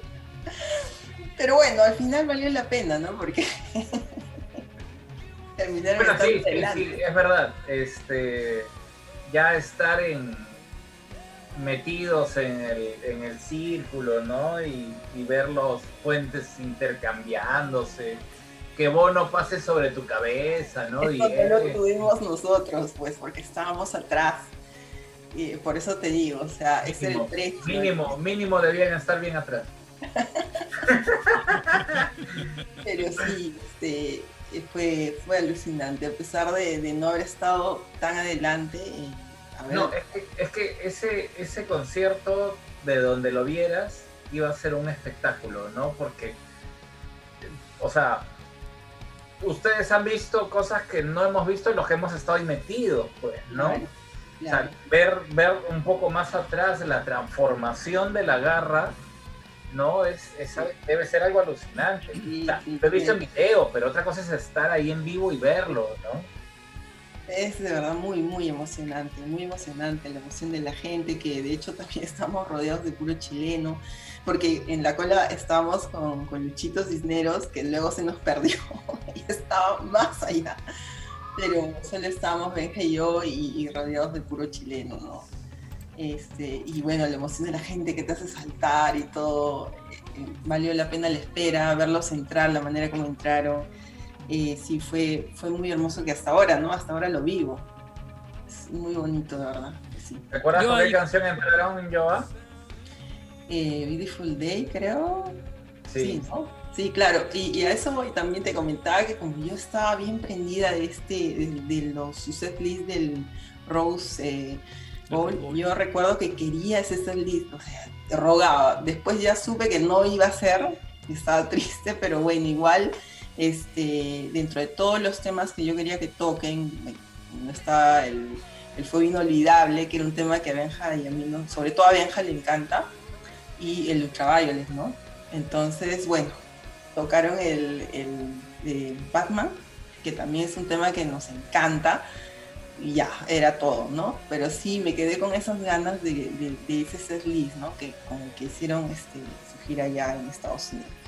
Pero bueno, al final valió la pena, ¿no? Porque terminaron Bueno, sí, sí, sí, es verdad. Este, ya estar en metidos en el, en el círculo, ¿no? Y, y ver los puentes intercambiándose, que Bono pase sobre tu cabeza, ¿no? Y Esto no lo eh, tuvimos nosotros, pues, porque estábamos atrás. Y por eso te digo, o sea, era el precio. mínimo, mínimo debían estar bien atrás. Pero sí, este, fue, fue alucinante. A pesar de, de no haber estado tan adelante, eh, No, es que, es que ese, ese concierto, de donde lo vieras, iba a ser un espectáculo, ¿no? Porque, o sea, ustedes han visto cosas que no hemos visto en los que hemos estado ahí metidos, pues, ¿no? Claro, O sea, ver, ver un poco más atrás la transformación de la garra, ¿no? Es, es- debe ser algo alucinante. Sí, O sea, sí, lo he visto en video, pero otra cosa es estar ahí en vivo y verlo, ¿no? Es de verdad muy, muy emocionante, muy emocionante la emoción de la gente, que de hecho también estamos rodeados de puro chileno, porque en la cola estábamos con, con Cisneros, que luego se nos perdió y estaba más allá. Pero solo estábamos Benja y yo y, y rodeados de puro chileno, ¿no? Este, y bueno, la emoción de la gente que te hace saltar y todo, eh, valió la pena la espera, verlos entrar, la manera como entraron eh, sí fue, fue muy hermoso que hasta ahora, ¿no? Hasta ahora lo vivo. Es muy bonito, de verdad. Sí. ¿Recuerdas Yo con qué canción entraron en Yoa? Eh, Beautiful Day, creo. Sí. ¿no? Sí, claro. Y, y a eso voy, también te comentaba que como yo estaba bien prendida de este, de, de los su set list del Rose eh, Bowl, Bowl. yo recuerdo que quería ese set list, o sea, te rogaba. Después ya supe que no iba a ser, estaba triste, pero bueno, igual, este, dentro de todos los temas que yo quería que toquen, estaba el, el Fuego Inolvidable, que era un tema que a Benja y a mí, no, sobre todo a Benja le encanta, y el Ultraviolet, ¿no? Entonces, bueno, tocaron el, el de Batman, que también es un tema que nos encanta, y ya, era todo, ¿no? Pero sí, me quedé con esas ganas de, ese set list, ¿no? Que, con el que hicieron este, su gira allá en Estados Unidos.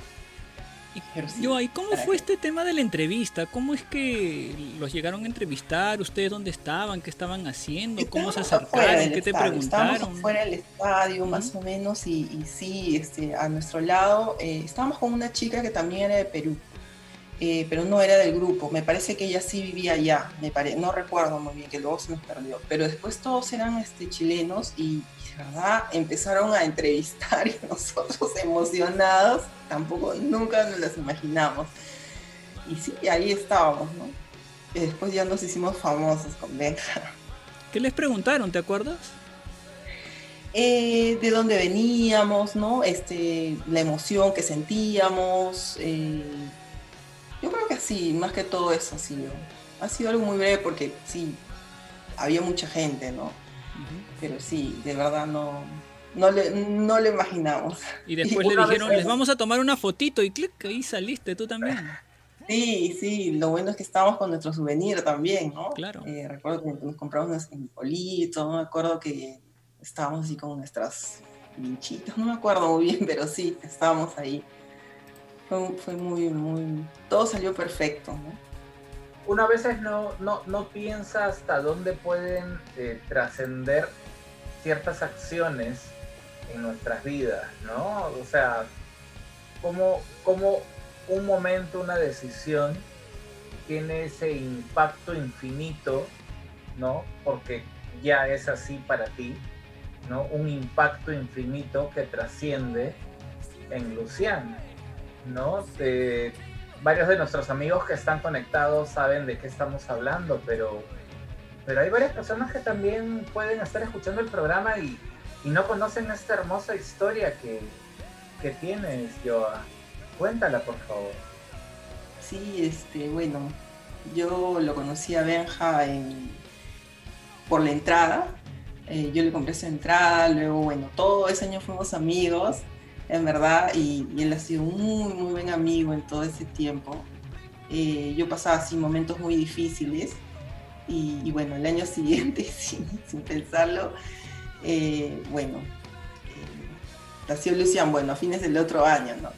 Yo, ¿y cómo fue este tema de la entrevista? ¿Cómo es que los llegaron a entrevistar? ¿Ustedes dónde estaban? ¿Qué estaban haciendo? ¿Cómo se Estábamos afuera acercaron? ¿Qué te estadio, Estábamos preguntaron? afuera del estadio, más o menos, y, y sí, este, a nuestro lado, eh, estábamos con una chica que también era de Perú, eh, pero no era del grupo. Me parece que ella sí vivía allá, me pare- no recuerdo muy bien, que luego se nos perdió. Pero después todos eran este, chilenos y, y, de verdad, empezaron a entrevistar y nosotros emocionados, tampoco, nunca nos las imaginamos. Y sí, ahí estábamos, ¿no? Y después ya nos hicimos famosos con Benja. ¿Qué les preguntaron? ¿Te acuerdas? eh, de dónde veníamos, ¿no? Este, la emoción que sentíamos. eh, yo creo que sí, más que todo eso ha sido. Ha sido algo muy breve porque sí, había mucha gente, ¿no? Pero sí, de verdad no, no, le, no lo imaginamos. Y después Y le dijeron, les vamos a tomar una fotito y clic, ahí saliste tú también. Sí, sí, lo bueno es que estábamos con nuestro souvenir también, ¿no? Claro. Eh, recuerdo que nos compramos unos politos, no me acuerdo que estábamos así con nuestras pinchitas, no me acuerdo muy bien, pero sí, estábamos ahí. Fue, muy, muy... Todo salió perfecto, ¿no? Uno a veces no, no, no piensa hasta dónde pueden eh, trascender ciertas acciones en nuestras vidas, ¿no? O sea, como, como un momento, una decisión tiene ese impacto infinito, ¿no? Porque ya es así para ti, ¿no? Un impacto infinito que trasciende en Luciano, ¿no? Varios de nuestros amigos que están conectados saben de qué estamos hablando, pero, pero hay varias personas que también pueden estar escuchando el programa y, y no conocen esta hermosa historia que, que tienes, Joa. Cuéntala, por favor. Sí, este, bueno, yo lo conocí a Benja en- por la entrada. Eh, yo le compré su entrada, luego, bueno, todo ese año fuimos amigos, en verdad, y, él ha sido un muy, muy buen amigo en todo ese tiempo. Eh, yo pasaba así momentos muy difíciles y, bueno, el año siguiente, sin, pensarlo, eh, bueno, eh, nació Lucian, bueno, a fines del otro año, ¿no?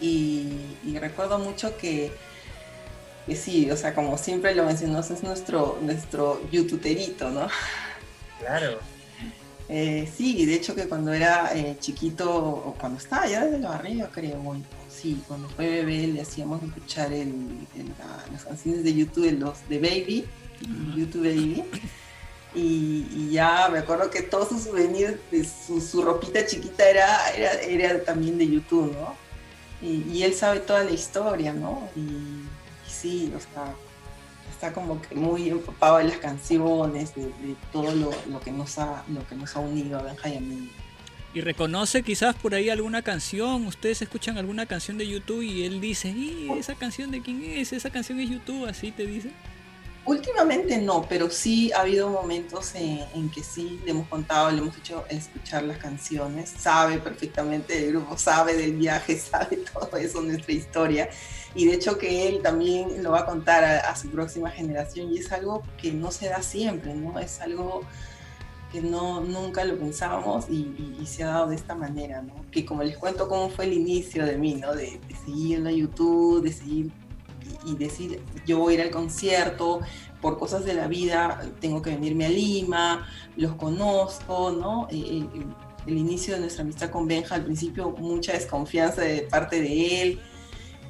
y, recuerdo mucho que que sí, o sea, como siempre lo mencionamos, es nuestro, nuestro youtuberito, ¿no? Claro. Eh, sí, de hecho que cuando era eh, chiquito, o cuando estaba ya desde la barriga, creo, bueno, sí, cuando fue bebé le hacíamos escuchar el, el- la- las canciones de YouTube, de los de Baby, YouTube Baby. Y, y ya me acuerdo que todos sus souvenirs, de su, su ropita chiquita era, era, era también de YouTube, ¿no? Y, y él sabe toda la historia, ¿no? Y, y sí, o sea, está como que muy empapado en las canciones, de, de todo lo, lo que nos ha, lo que nos ha unido a Benja y reconoce quizás por ahí alguna canción, ustedes escuchan alguna canción de YouTube y él dice, ¿y esa canción de quién es? Esa canción es YouTube, así te dice. Últimamente no, pero sí ha habido momentos en, en que sí le hemos contado, le hemos hecho escuchar las canciones, sabe perfectamente del grupo, sabe del viaje, sabe todo eso, nuestra historia. Y de hecho que él también lo va a contar a, a su próxima generación y es algo que no se da siempre, ¿no? Es algo que no, nunca lo pensábamos y, y- y se ha dado de esta manera, ¿no? Que como les cuento cómo fue el inicio de mí, ¿no? De, de seguir la YouTube, de seguir y, y decir, yo voy a ir al concierto, por cosas de la vida tengo que venirme a Lima, los conozco, ¿no? Eh, eh, el inicio de nuestra amistad con Benja, al principio mucha desconfianza de parte de él,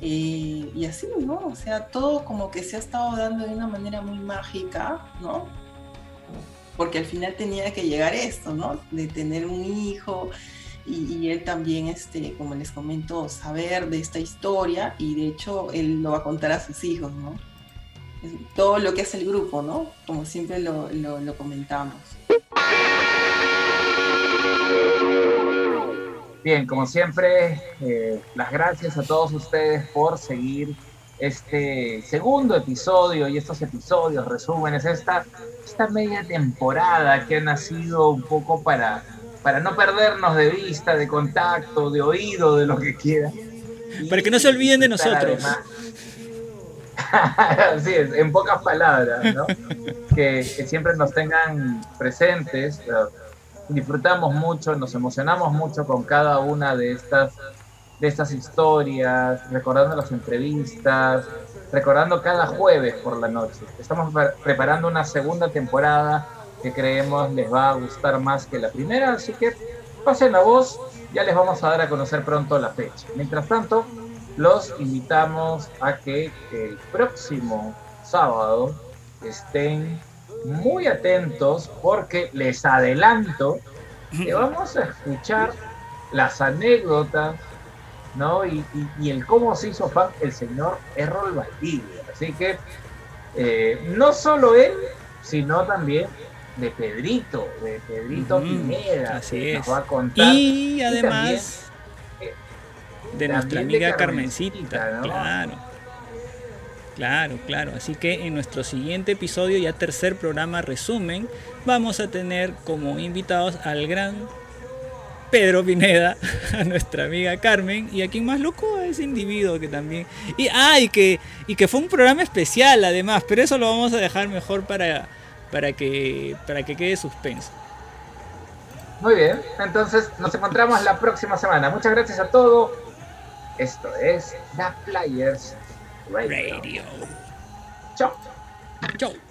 y así, ¿no? O sea, todo como que se ha estado dando de una manera muy mágica, ¿no? Porque al final tenía que llegar esto, ¿no? De tener un hijo y, él también, este, como les comento, saber de esta historia y de hecho él lo va a contar a sus hijos, ¿no? Todo lo que hace el grupo, ¿no? Como siempre lo, lo- lo comentamos. Bien, como siempre, eh, las gracias a todos ustedes por seguir este segundo episodio y estos episodios, resúmenes, esta, esta media temporada que ha nacido un poco para, para no perdernos de vista, de contacto, de oído, de lo que quiera. Para que no se olviden de nosotros. Así es, en pocas palabras, ¿no? que, que siempre nos tengan presentes. pero disfrutamos mucho, nos emocionamos mucho con cada una de estas, de estas historias, recordando las entrevistas, recordando cada jueves por la noche. Estamos pre- preparando una segunda temporada que creemos les va a gustar más que la primera, así que pasen la voz, ya les vamos a dar a conocer pronto la fecha. Mientras tanto, los invitamos a que el próximo sábado estén muy atentos porque les adelanto que vamos a escuchar las anécdotas ¿no? y, y- y el cómo se hizo fan el señor Errol Valdivia. Así que eh, no solo él, sino también de Pedrito, de Pedrito Pineda, así que es. nos va a contar. Y además eh, de nuestra de amiga Carmencita, Carmencita, ¿no? claro. Claro, claro. Así que en nuestro siguiente episodio, ya tercer programa resumen, vamos a tener como invitados al gran Pedro Pineda, a nuestra amiga Carmen y a quien más loco a ese individuo que también. Y, ah, y que, y que fue un programa especial además, pero eso lo vamos a dejar mejor para, para, que, para que quede suspenso. Muy bien, entonces nos encontramos la próxima semana. Muchas gracias a todos. Esto es The Players Radio. Radio. Chao. Chau.